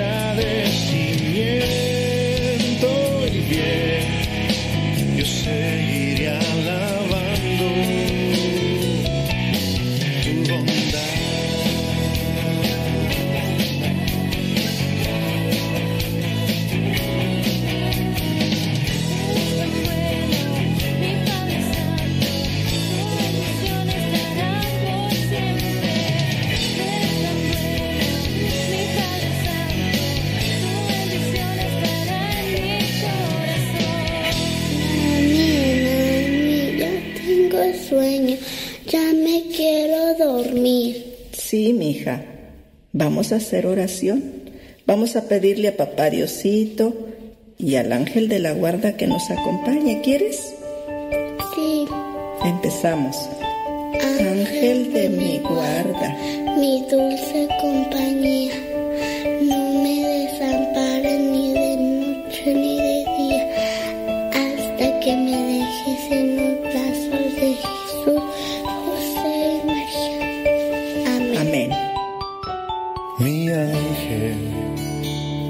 [SPEAKER 33] Sí, mija. Vamos a hacer oración. Vamos a pedirle a papá Diosito y al ángel de la guarda que nos acompañe. ¿Quieres?
[SPEAKER 34] Sí,
[SPEAKER 33] Empezamos. Ángel de mi guarda,
[SPEAKER 34] mi dulce compañía,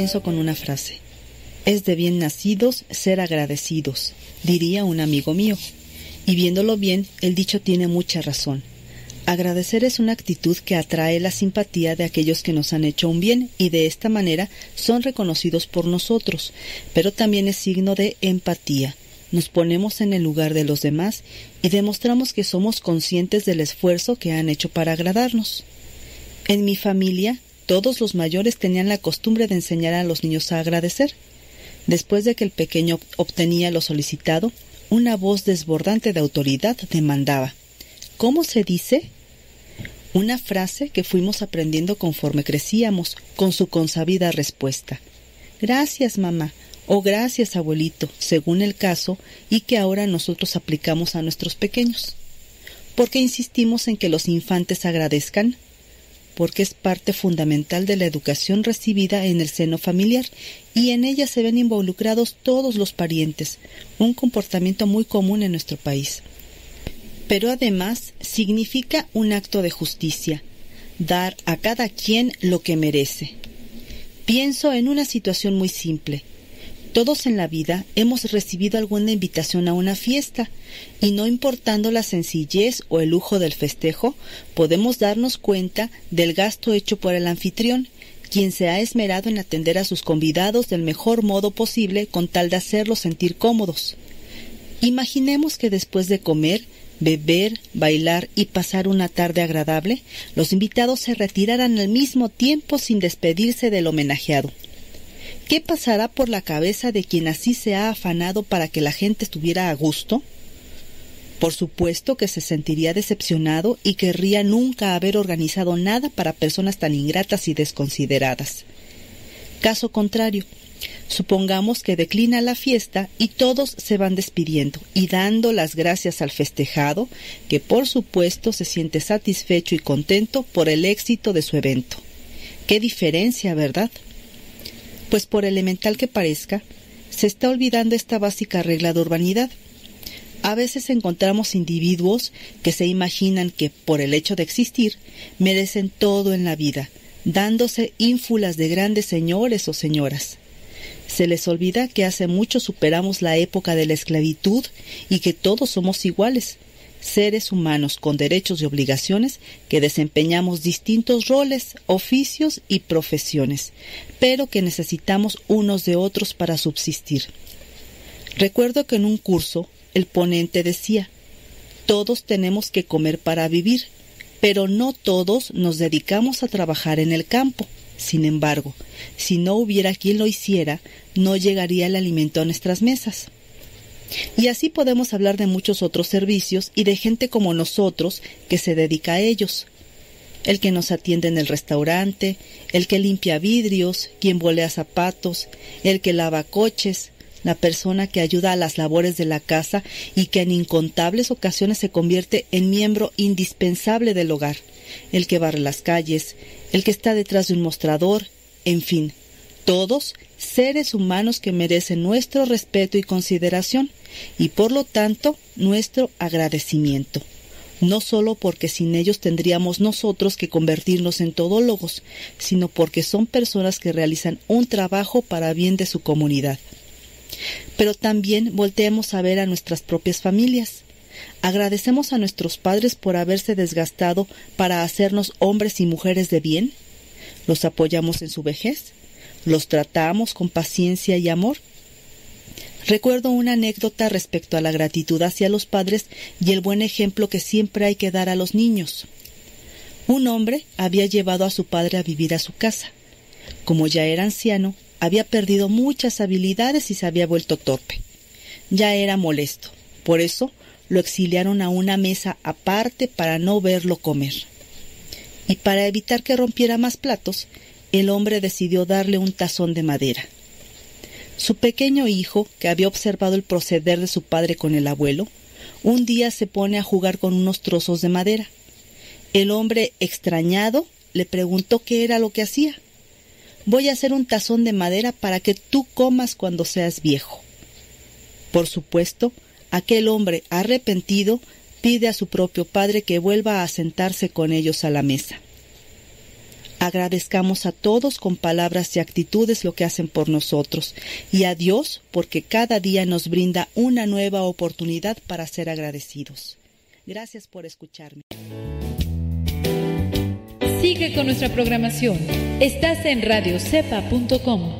[SPEAKER 35] comienzo con una frase. Es de bien nacidos ser agradecidos, diría un amigo mío. Y viéndolo bien, el dicho tiene mucha razón. Agradecer es una actitud que atrae la simpatía de aquellos que nos han hecho un bien y de esta manera son reconocidos por nosotros, pero también es signo de empatía. Nos ponemos en el lugar de los demás y demostramos que somos conscientes del esfuerzo que han hecho para agradarnos. En mi familia, todos los mayores tenían la costumbre de enseñar a los niños a agradecer. Después de que el pequeño obtenía lo solicitado, una voz desbordante de autoridad demandaba ¿Cómo se dice? Una frase que fuimos aprendiendo conforme crecíamos, con su consabida respuesta. Gracias, mamá, o gracias, abuelito, según el caso, y que ahora nosotros aplicamos a nuestros pequeños. ¿Por qué insistimos en que los infantes agradezcan? Porque es parte fundamental de la educación recibida en el seno familiar y en ella se ven involucrados todos los parientes, un comportamiento muy común en nuestro país pero además significa un acto de justicia, dar a cada quien lo que merece. Pienso en una situación muy simple. Todos en la vida hemos recibido alguna invitación a una fiesta, y no importando la sencillez o el lujo del festejo, podemos darnos cuenta del gasto hecho por el anfitrión, quien se ha esmerado en atender a sus convidados del mejor modo posible con tal de hacerlos sentir cómodos. Imaginemos que después de comer beber, bailar y pasar una tarde agradable, los invitados se retiraran al mismo tiempo sin despedirse del homenajeado. ¿Qué pasará por la cabeza de quien así se ha afanado para que la gente estuviera a gusto? Por supuesto que se sentiría decepcionado y querría nunca haber organizado nada para personas tan ingratas y desconsideradas. Caso contrario, Supongamos que declina la fiesta y todos se van despidiendo y dando las gracias al festejado, que por supuesto se siente satisfecho y contento por el éxito de su evento. Qué diferencia, ¿verdad? Pues por elemental que parezca, se está olvidando esta básica regla de urbanidad. A veces encontramos individuos que se imaginan que, por el hecho de existir, merecen todo en la vida, dándose ínfulas de grandes señores o señoras. Se les olvida que hace mucho superamos la época de la esclavitud y que todos somos iguales, seres humanos con derechos y obligaciones que desempeñamos distintos roles, oficios y profesiones, pero que necesitamos unos de otros para subsistir. Recuerdo que en un curso el ponente decía, todos tenemos que comer para vivir, pero no todos nos dedicamos a trabajar en el campo. Sin embargo, si no hubiera quien lo hiciera, no llegaría el alimento a nuestras mesas. Y así podemos hablar de muchos otros servicios y de gente como nosotros que se dedica a ellos. El que nos atiende en el restaurante, el que limpia vidrios, quien volea zapatos, el que lava coches, la persona que ayuda a las labores de la casa y que en incontables ocasiones se convierte en miembro indispensable del hogar, el que barre las calles, el que está detrás de un mostrador, en fin, todos seres humanos que merecen nuestro respeto y consideración y por lo tanto nuestro agradecimiento. No solo porque sin ellos tendríamos nosotros que convertirnos en todólogos, sino porque son personas que realizan un trabajo para bien de su comunidad. Pero también volteemos a ver a nuestras propias familias. ¿Agradecemos a nuestros padres por haberse desgastado para hacernos hombres y mujeres de bien? ¿Los apoyamos en su vejez? ¿Los tratamos con paciencia y amor? Recuerdo una anécdota respecto a la gratitud hacia los padres y el buen ejemplo que siempre hay que dar a los niños. Un hombre había llevado a su padre a vivir a su casa. Como ya era anciano, había perdido muchas habilidades y se había vuelto torpe. Ya era molesto. Por eso lo exiliaron a una mesa aparte para no verlo comer. Y para evitar que rompiera más platos, el hombre decidió darle un tazón de madera. Su pequeño hijo, que había observado el proceder de su padre con el abuelo, un día se pone a jugar con unos trozos de madera. El hombre, extrañado, le preguntó qué era lo que hacía. Voy a hacer un tazón de madera para que tú comas cuando seas viejo. Por supuesto, aquel hombre arrepentido pide a su propio padre que vuelva a sentarse con ellos a la mesa. Agradezcamos a todos con palabras y actitudes lo que hacen por nosotros y a Dios porque cada día nos brinda una nueva oportunidad para ser agradecidos. Gracias por escucharme.
[SPEAKER 12] Sigue con nuestra programación. Estás en radiocepa.com.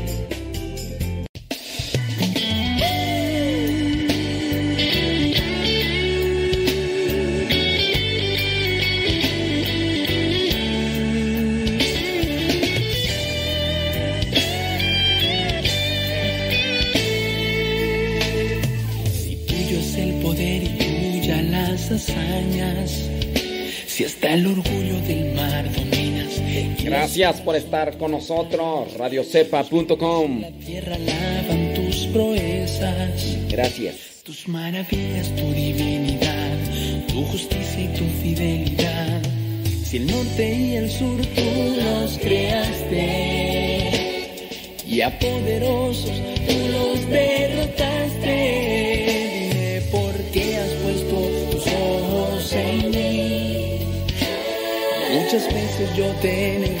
[SPEAKER 1] Gracias por estar con nosotros, radiocepa.com.
[SPEAKER 2] tierra lavan tus proezas,
[SPEAKER 1] Gracias.
[SPEAKER 2] tus maravillas, tu divinidad, tu justicia y tu fidelidad. Si el norte y el sur tú los creaste, y a poderosos tú los derrotaste. Dime por qué has puesto tus ojos en mí. Muchas veces yo te negado,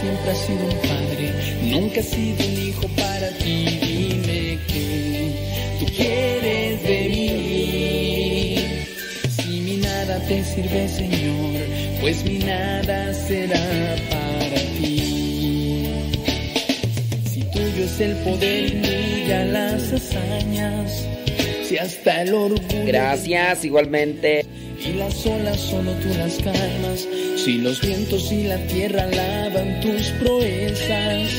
[SPEAKER 2] siempre has sido un padre, nunca has sido un hijo para ti, dime que tú quieres de mí. Si mi nada te sirve, Señor, pues mi nada será para ti. Si tuyo es el poder tuya las hazañas, si hasta el orgullo.
[SPEAKER 1] Gracias, igualmente.
[SPEAKER 2] Y las olas solo tú las calmas, si los vientos y la tierra lavan tus proezas,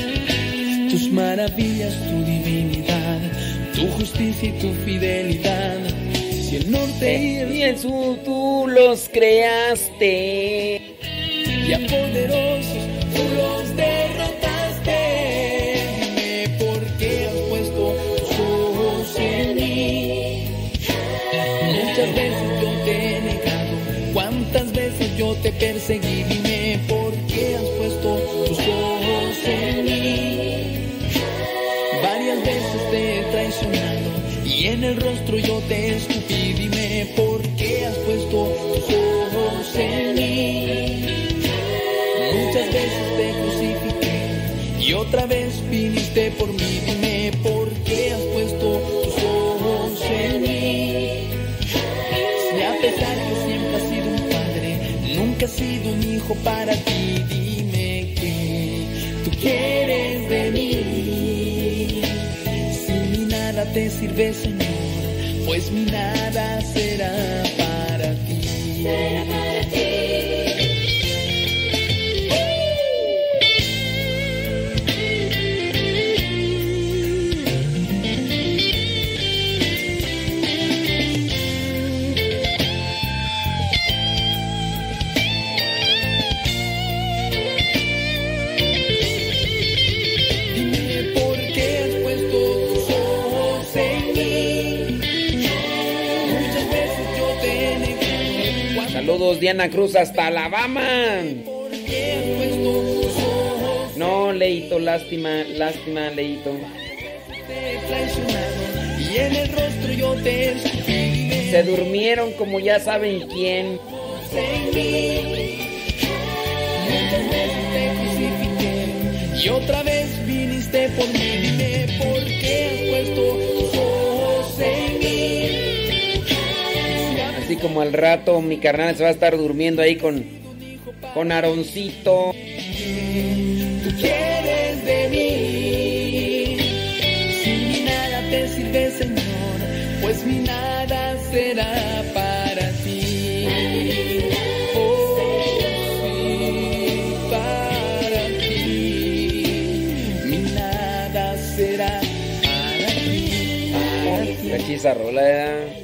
[SPEAKER 2] tus maravillas, tu divinidad, tu justicia y tu fidelidad. Si el norte y el,
[SPEAKER 1] y el sur tú los creaste.
[SPEAKER 2] y a te sirve, Señor, pues mi nada
[SPEAKER 1] Diana Cruz, hasta Alabama.
[SPEAKER 2] ¿Por qué has puesto tus ojos
[SPEAKER 1] No, Leito, lástima, lástima, Leito. Se durmieron como ya saben quién.
[SPEAKER 2] y otra vez viniste por mí. Dime por
[SPEAKER 1] como al rato mi carnal se va a estar durmiendo ahí con, con Aroncito.
[SPEAKER 2] Tú quieres de mí. Si mi nada te sirve, Señor, pues mi nada será para ti. Oh, sí, para ti. Mi nada será para ti. Para ti.
[SPEAKER 1] La rola,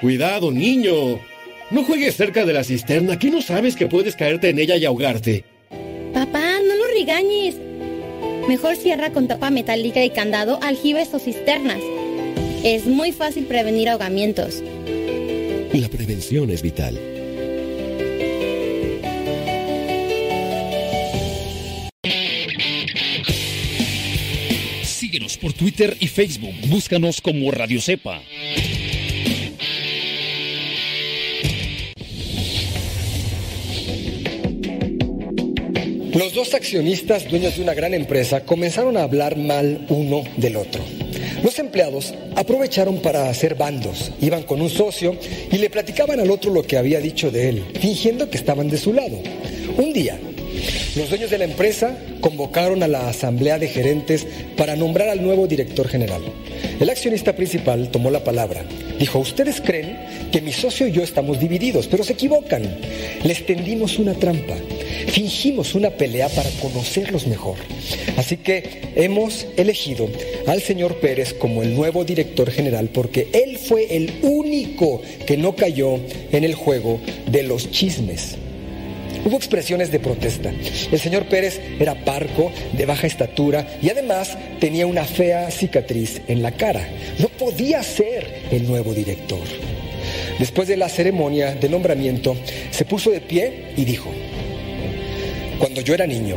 [SPEAKER 36] Cuidado, niño. No juegues cerca de la cisterna, que no sabes que puedes caerte en ella y ahogarte.
[SPEAKER 37] Papá, no lo regañes. Mejor cierra con tapa metálica y candado aljibes o cisternas. Es muy fácil prevenir ahogamientos.
[SPEAKER 38] La prevención es vital.
[SPEAKER 39] Síguenos por Twitter y Facebook. Búscanos como Radio Cepa.
[SPEAKER 40] Los dos accionistas, dueños de una gran empresa, comenzaron a hablar mal uno del otro. Los empleados aprovecharon para hacer bandos, iban con un socio y le platicaban al otro lo que había dicho de él, fingiendo que estaban de su lado. Un día, los dueños de la empresa convocaron a la asamblea de gerentes para nombrar al nuevo director general. El accionista principal tomó la palabra. Dijo, ustedes creen que mi socio y yo estamos divididos, pero se equivocan. Les tendimos una trampa. Fingimos una pelea para conocerlos mejor. Así que hemos elegido al señor Pérez como el nuevo director general porque él fue el único que no cayó en el juego de los chismes. Hubo expresiones de protesta. El señor Pérez era parco, de baja estatura y además tenía una fea cicatriz en la cara. No podía ser el nuevo director. Después de la ceremonia de nombramiento, se puso de pie y dijo, cuando yo era niño,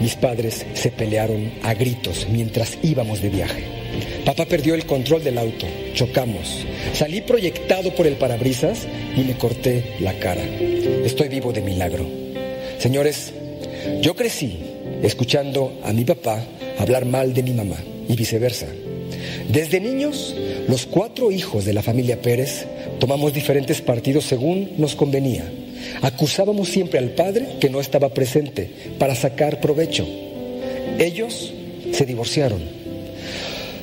[SPEAKER 40] mis padres se pelearon a gritos mientras íbamos de viaje. Papá perdió el control del auto, chocamos, salí proyectado por el parabrisas y me corté la cara. Estoy vivo de milagro. Señores, yo crecí escuchando a mi papá hablar mal de mi mamá y viceversa. Desde niños, los cuatro hijos de la familia Pérez tomamos diferentes partidos según nos convenía. Acusábamos siempre al padre que no estaba presente para sacar provecho. Ellos se divorciaron.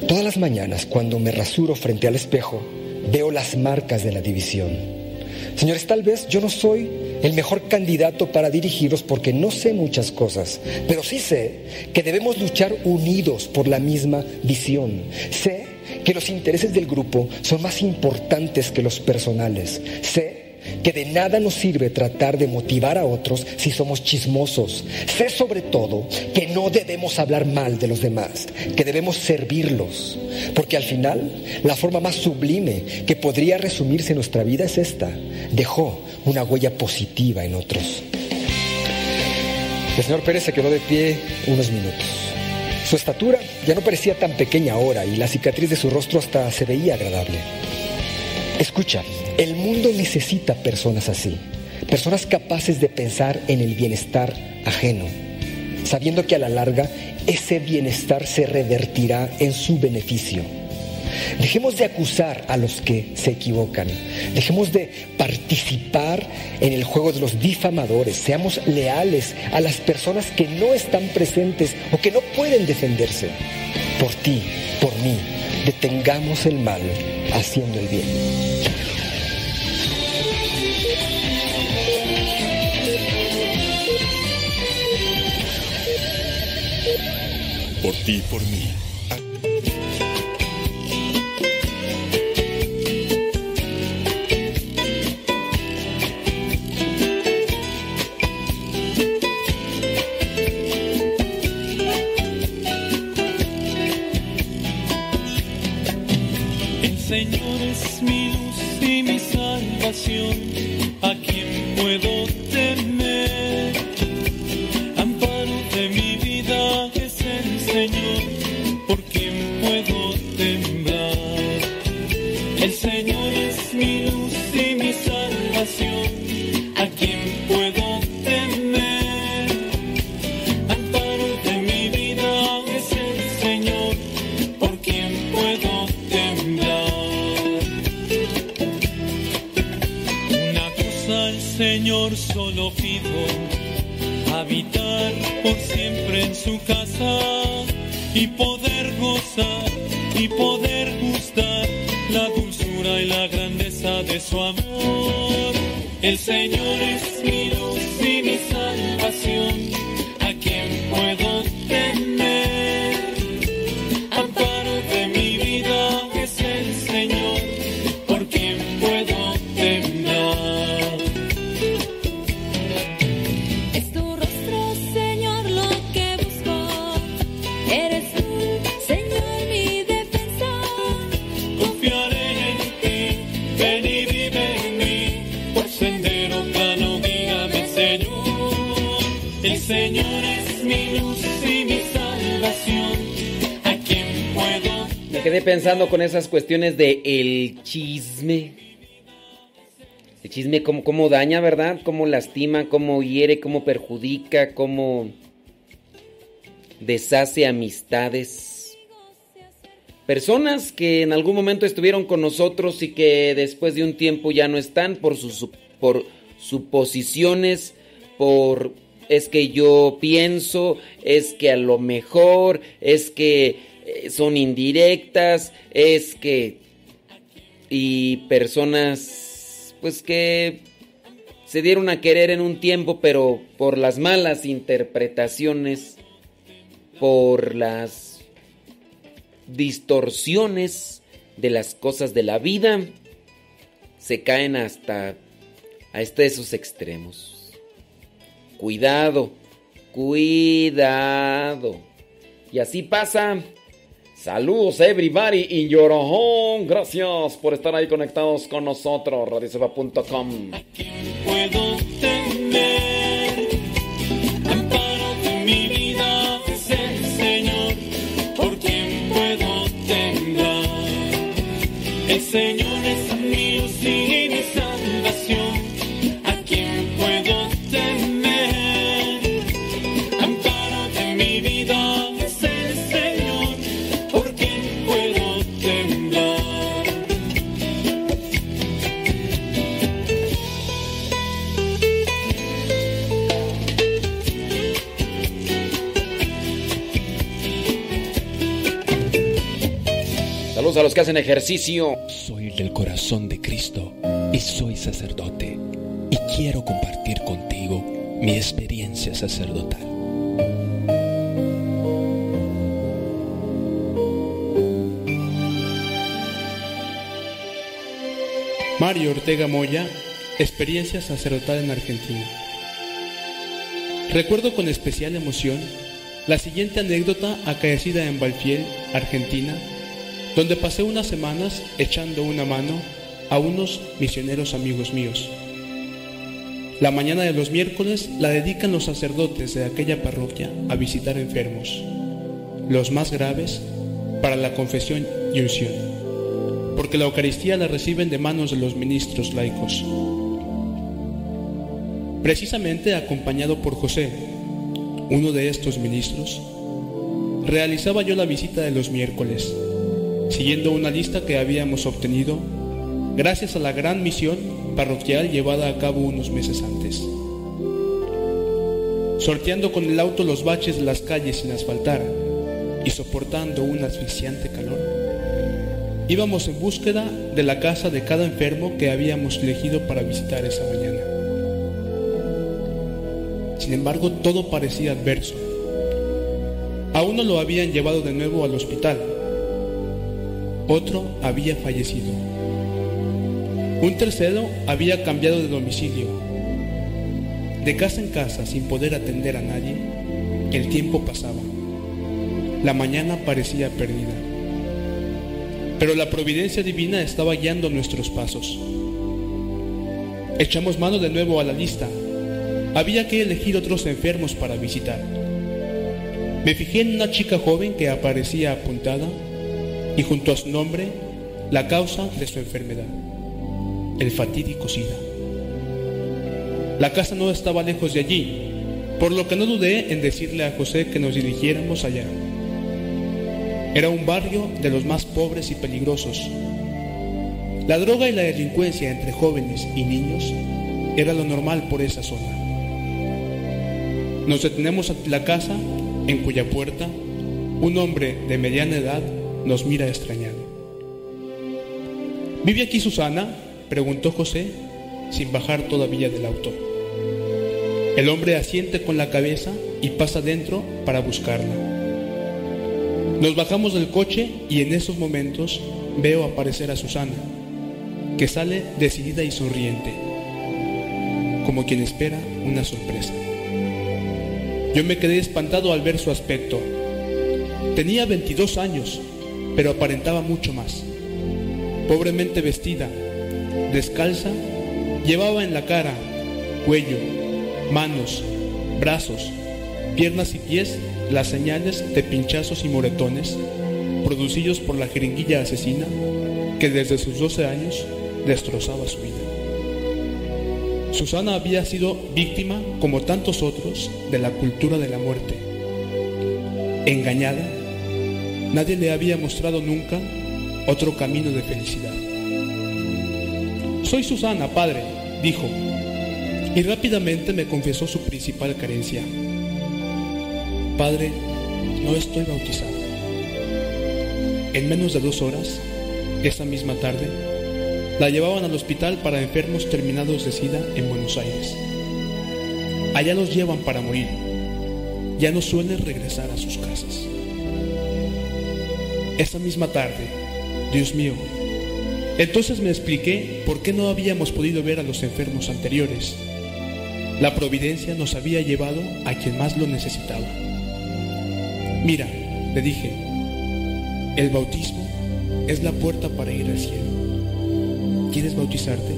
[SPEAKER 40] Todas las mañanas, cuando me rasuro frente al espejo, veo las marcas de la división. Señores, tal vez yo no soy el mejor candidato para dirigiros porque no sé muchas cosas, pero sí sé que debemos luchar unidos por la misma visión. Sé que los intereses del grupo son más importantes que los personales. Sé que de nada nos sirve tratar de motivar a otros si somos chismosos. Sé sobre todo que no debemos hablar mal de los demás, que debemos servirlos, porque al final la forma más sublime que podría resumirse nuestra vida es esta. Dejó una huella positiva en otros. El señor Pérez se quedó de pie unos minutos. Su estatura ya no parecía tan pequeña ahora y la cicatriz de su rostro hasta se veía agradable. Escucha, el mundo necesita personas así, personas capaces de pensar en el bienestar ajeno, sabiendo que a la larga ese bienestar se revertirá en su beneficio. Dejemos de acusar a los que se equivocan. Dejemos de participar en el juego de los difamadores. Seamos leales a las personas que no están presentes o que no pueden defenderse. Por ti, por mí, detengamos el mal haciendo el bien.
[SPEAKER 31] Por ti, por mí.
[SPEAKER 41] El Señor es mi luz y mi salvación, ¿a quién puedo Señor solo pido, habitar por siempre en su casa y poder gozar y poder gustar la dulzura y la grandeza de su amor. El Señor es mi luz y mi salvación,
[SPEAKER 1] pensando con esas cuestiones de el chisme. El chisme cómo, daña, ¿verdad? Cómo lastima, cómo hiere, cómo perjudica, cómo deshace amistades. Personas que en algún momento estuvieron con nosotros y que después de un tiempo ya no están por sus por suposiciones, por es que yo pienso, es que a lo mejor, es que son indirectas, es que y personas pues que se dieron a querer en un tiempo, pero por las malas interpretaciones, por las distorsiones de las cosas de la vida, se caen hasta a este esos extremos. Cuidado, cuidado. Y así pasa. Saludos everybody in your home. Gracias por estar ahí conectados con nosotros.
[SPEAKER 41] El Señor es a
[SPEAKER 1] los que hacen ejercicio.
[SPEAKER 42] Soy del corazón de Cristo y soy sacerdote y quiero compartir contigo mi experiencia sacerdotal.
[SPEAKER 43] Mario Ortega Moya, experiencia sacerdotal en Argentina. Recuerdo con especial emoción la siguiente anécdota acaecida en Valfiel, Argentina, donde pasé unas semanas echando una mano a unos misioneros amigos míos. La mañana de los miércoles la dedican los sacerdotes de aquella parroquia a visitar enfermos, los más graves, para la confesión y unción, porque la Eucaristía la reciben de manos de los ministros laicos. Precisamente acompañado por José, uno de estos ministros, realizaba yo la visita de los miércoles, siguiendo una lista que habíamos obtenido gracias a la gran misión parroquial llevada a cabo unos meses antes. Sorteando con el auto los baches de las calles sin asfaltar y soportando un asfixiante calor, íbamos en búsqueda de la casa de cada enfermo que habíamos elegido para visitar esa mañana. Sin embargo, todo parecía adverso. A uno lo habían llevado de nuevo al hospital, otro había fallecido. Un tercero había cambiado de domicilio. De casa en casa, sin poder atender a nadie, el tiempo pasaba. La mañana parecía perdida. Pero la providencia divina estaba guiando nuestros pasos. Echamos mano de nuevo a la lista. Había que elegir otros enfermos para visitar. Me fijé en una chica joven que aparecía apuntada y junto a su nombre la causa de su enfermedad, el fatídico SIDA. La casa no estaba lejos de allí, por lo que no dudé en decirle a José que nos dirigiéramos allá. Era un barrio de los más pobres y peligrosos. La droga y la delincuencia entre jóvenes y niños era lo normal por esa zona. Nos detenemos ante la casa en cuya puerta un hombre de mediana edad nos mira extrañado. ¿Vive aquí Susana? preguntó José, sin bajar todavía del auto. El hombre asiente con la cabeza y pasa dentro para buscarla. Nos bajamos del coche y en esos momentos veo aparecer a Susana, que sale decidida y sonriente, como quien espera una sorpresa. Yo me quedé espantado al ver su aspecto. Tenía 22 años, pero aparentaba mucho más. Pobremente vestida, descalza, llevaba en la cara, cuello, manos, brazos, piernas y pies las señales de pinchazos y moretones producidos por la jeringuilla asesina que desde sus 12 años destrozaba su vida. Susana había sido víctima, como tantos otros, de la cultura de la muerte. Engañada, nadie le había mostrado nunca otro camino de felicidad. Soy Susana, padre, dijo, y rápidamente me confesó su principal carencia. Padre, no estoy bautizada. En menos de dos horas, esa misma tarde, la llevaban al hospital para enfermos terminados de SIDA en Buenos Aires. Allá los llevan para morir. Ya no suelen regresar a sus casas. Esa misma tarde, Dios mío, entonces me expliqué por qué no habíamos podido ver a los enfermos anteriores. La providencia nos había llevado a quien más lo necesitaba. Mira, le dije, el bautismo es la puerta para ir al cielo. ¿Quieres bautizarte?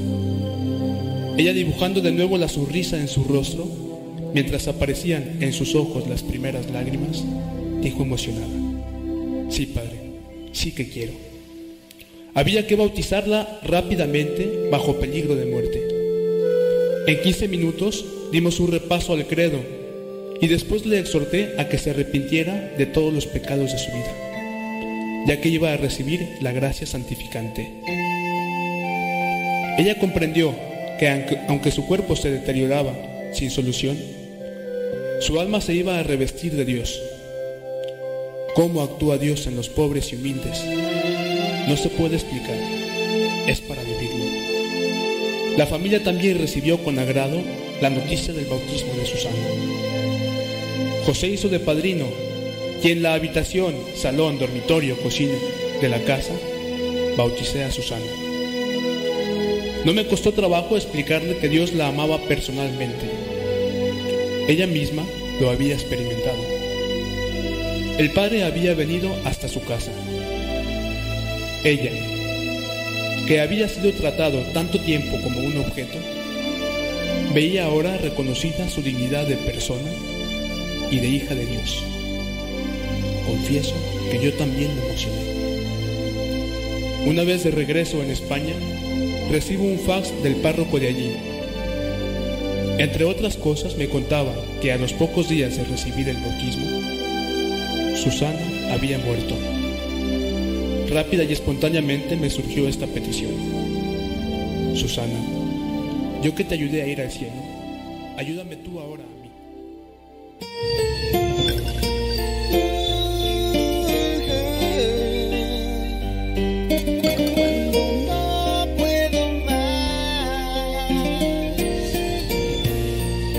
[SPEAKER 43] Ella dibujando de nuevo la sonrisa en su rostro, mientras aparecían en sus ojos las primeras lágrimas, dijo emocionada, sí, padre, sí que quiero. Había que bautizarla rápidamente bajo peligro de muerte. En 15 minutos dimos un repaso al credo y después le exhorté a que se arrepintiera de todos los pecados de su vida, ya que iba a recibir la gracia santificante. Ella comprendió que aunque, aunque su cuerpo se deterioraba sin solución, su alma se iba a revestir de Dios. ¿Cómo actúa Dios en los pobres y humildes? No se puede explicar, es para vivirlo. La familia también recibió con agrado la noticia del bautismo de Susana. José hizo de padrino y en la habitación, salón, dormitorio, cocina de la casa, bauticé a Susana. No me costó trabajo explicarle que Dios la amaba personalmente. Ella misma lo había experimentado. El padre había venido hasta su casa. Ella, que había sido tratado tanto tiempo como un objeto, veía ahora reconocida su dignidad de persona y de hija de Dios. Confieso que yo también me emocioné. Una vez de regreso en España, recibo un fax del párroco de allí. Entre otras cosas me contaba que a los pocos días de recibir el bautismo, Susana había muerto. Rápida y espontáneamente me surgió esta petición. Susana, yo que te ayudé a ir al cielo, ayúdame tú ahora a mí.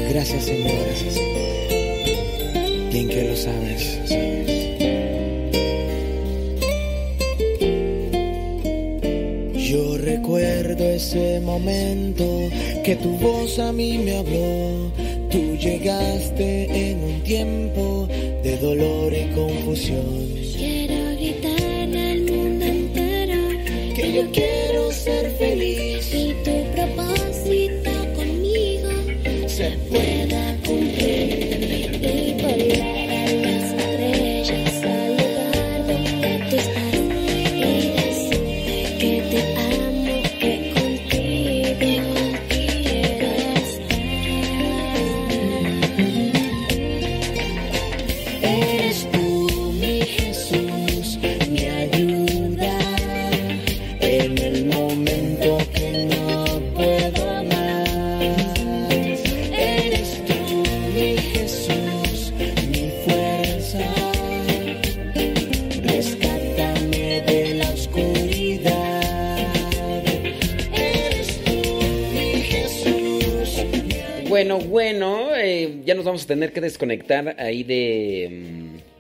[SPEAKER 44] Gracias, Señor. Bien que lo sabes. Yo recuerdo ese momento que tu voz a mí me habló. Tú llegaste en un tiempo de dolor y confusión.
[SPEAKER 34] Quiero gritarle al mundo entero
[SPEAKER 44] Que yo quiero ser feliz
[SPEAKER 1] Bueno, eh, ya nos vamos a tener que desconectar ahí de. mm,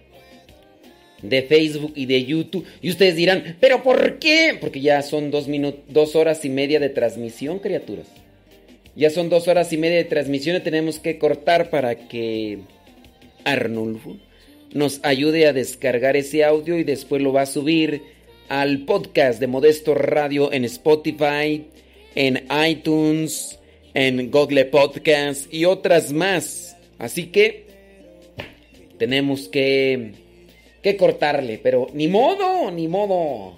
[SPEAKER 1] de Facebook y de YouTube. Y ustedes dirán, ¿pero por qué? Porque ya son dos, dos horas y media de transmisión, criaturas. Ya son dos horas y media de transmisión y tenemos que cortar para que Arnulfo nos ayude a descargar ese audio y después lo va a subir al podcast de Modesto Radio en Spotify, en iTunes, en Google Podcast y otras más. Así que tenemos que, que cortarle, pero ni modo, ni modo.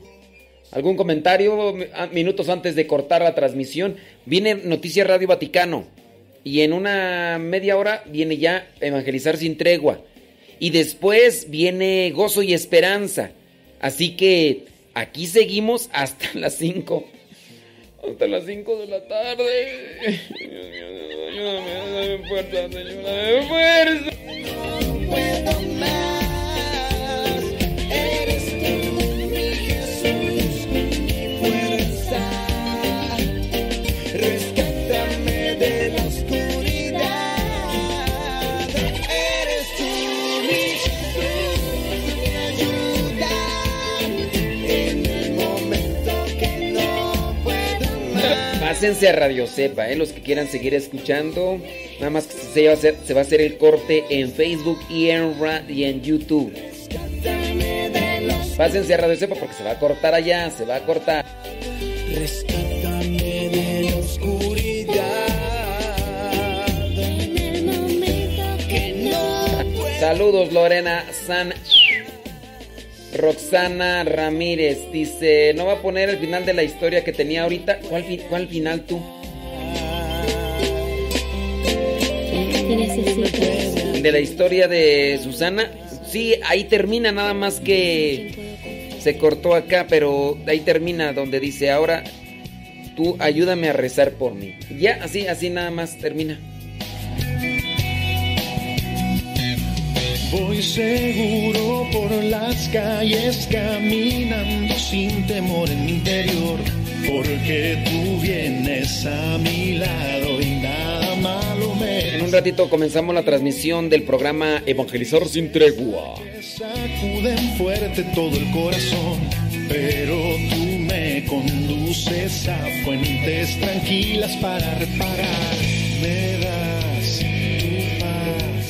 [SPEAKER 1] ¿Algún comentario minutos antes de cortar la transmisión? Viene Noticias Radio Vaticano y en una media hora viene ya Evangelizar sin tregua. Y después viene Gozo y Esperanza. Así que aquí seguimos hasta las 5. Hasta las 5 de la tarde. Ayúdame, dame fuerza, Señor, dame fuerza. No puedo más. Pásense a Radio Cepa, ¿eh? los que quieran seguir escuchando. Nada más que se va, a hacer, se va a hacer el corte en Facebook y en, y en YouTube. Pásense a Radio Cepa porque se va a cortar allá, se va a cortar. Rescátame de la oscuridad. En el momento que no Saludos Lorena San Roxana Ramírez dice, no va a poner el final de la historia que tenía ahorita. ¿Cuál, cuál final tú? De la historia de Susana. Sí, ahí termina nada más que se cortó acá, pero ahí termina donde dice, ahora tú ayúdame a rezar por mí. Ya, así, así nada más termina.
[SPEAKER 32] Voy seguro por las calles caminando sin temor en mi interior, porque tú vienes a mi lado y nada malo me...
[SPEAKER 1] En un ratito comenzamos la transmisión del programa Evangelizar sin tregua.
[SPEAKER 32] Sacuden fuerte todo el corazón, pero tú me conduces a fuentes tranquilas para reparar. Me.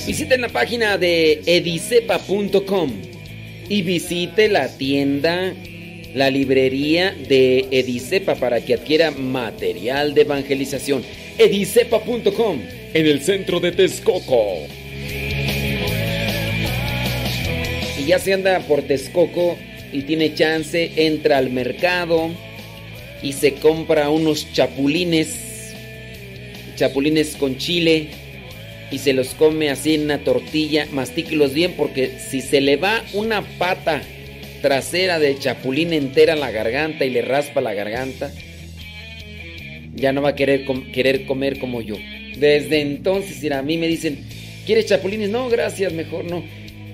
[SPEAKER 1] Visiten la página de edicepa.com y visite la tienda, la librería de Edicepa para que adquiera material de evangelización. Edicepa.com en el centro de Texcoco. Y ya se anda por Texcoco y tiene chance, entra al mercado y se compra unos chapulines, chapulines con chile y se los come así en una tortilla, mastíquelos bien porque si se le va una pata trasera de chapulín entera a la garganta y le raspa la garganta, ya no va a querer, querer comer como yo. Desde entonces, si a mí me dicen, ¿quieres chapulines? No, gracias, mejor no.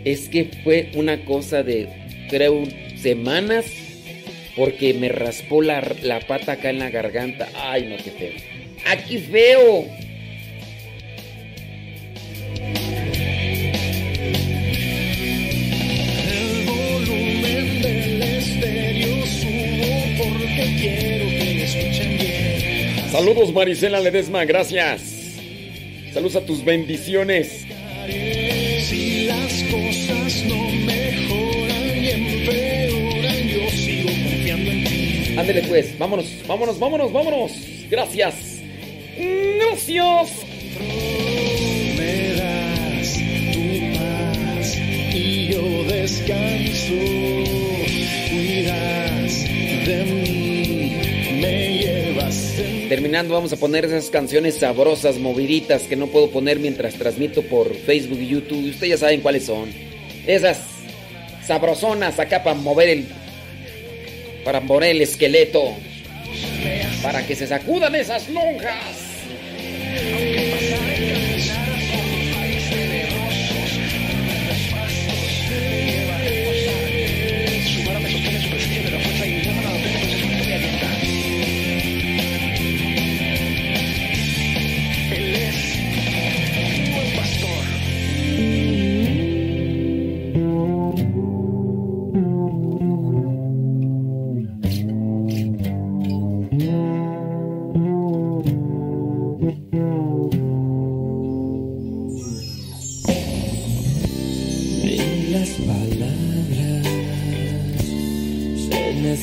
[SPEAKER 1] Es que fue una cosa de, creo, semanas porque me raspó la, la pata acá en la garganta. Ay, no, qué feo. ¡Aquí feo! Saludos Marisela Ledesma, gracias. Saludos a tus bendiciones.
[SPEAKER 32] Si las cosas no mejoran y empeoran, yo sigo confiando en ti.
[SPEAKER 1] Ándele pues, vámonos, vámonos, vámonos, vámonos. Gracias. Gracias.
[SPEAKER 32] Me das tu paz y yo descanso. Cuidas de mí,
[SPEAKER 1] Terminando vamos a poner esas canciones sabrosas, moviditas que no puedo poner mientras transmito por Facebook y YouTube. Ustedes ya saben cuáles son. Esas sabrosonas acá para mover el para mover el esqueleto. Para que se sacudan esas lonjas.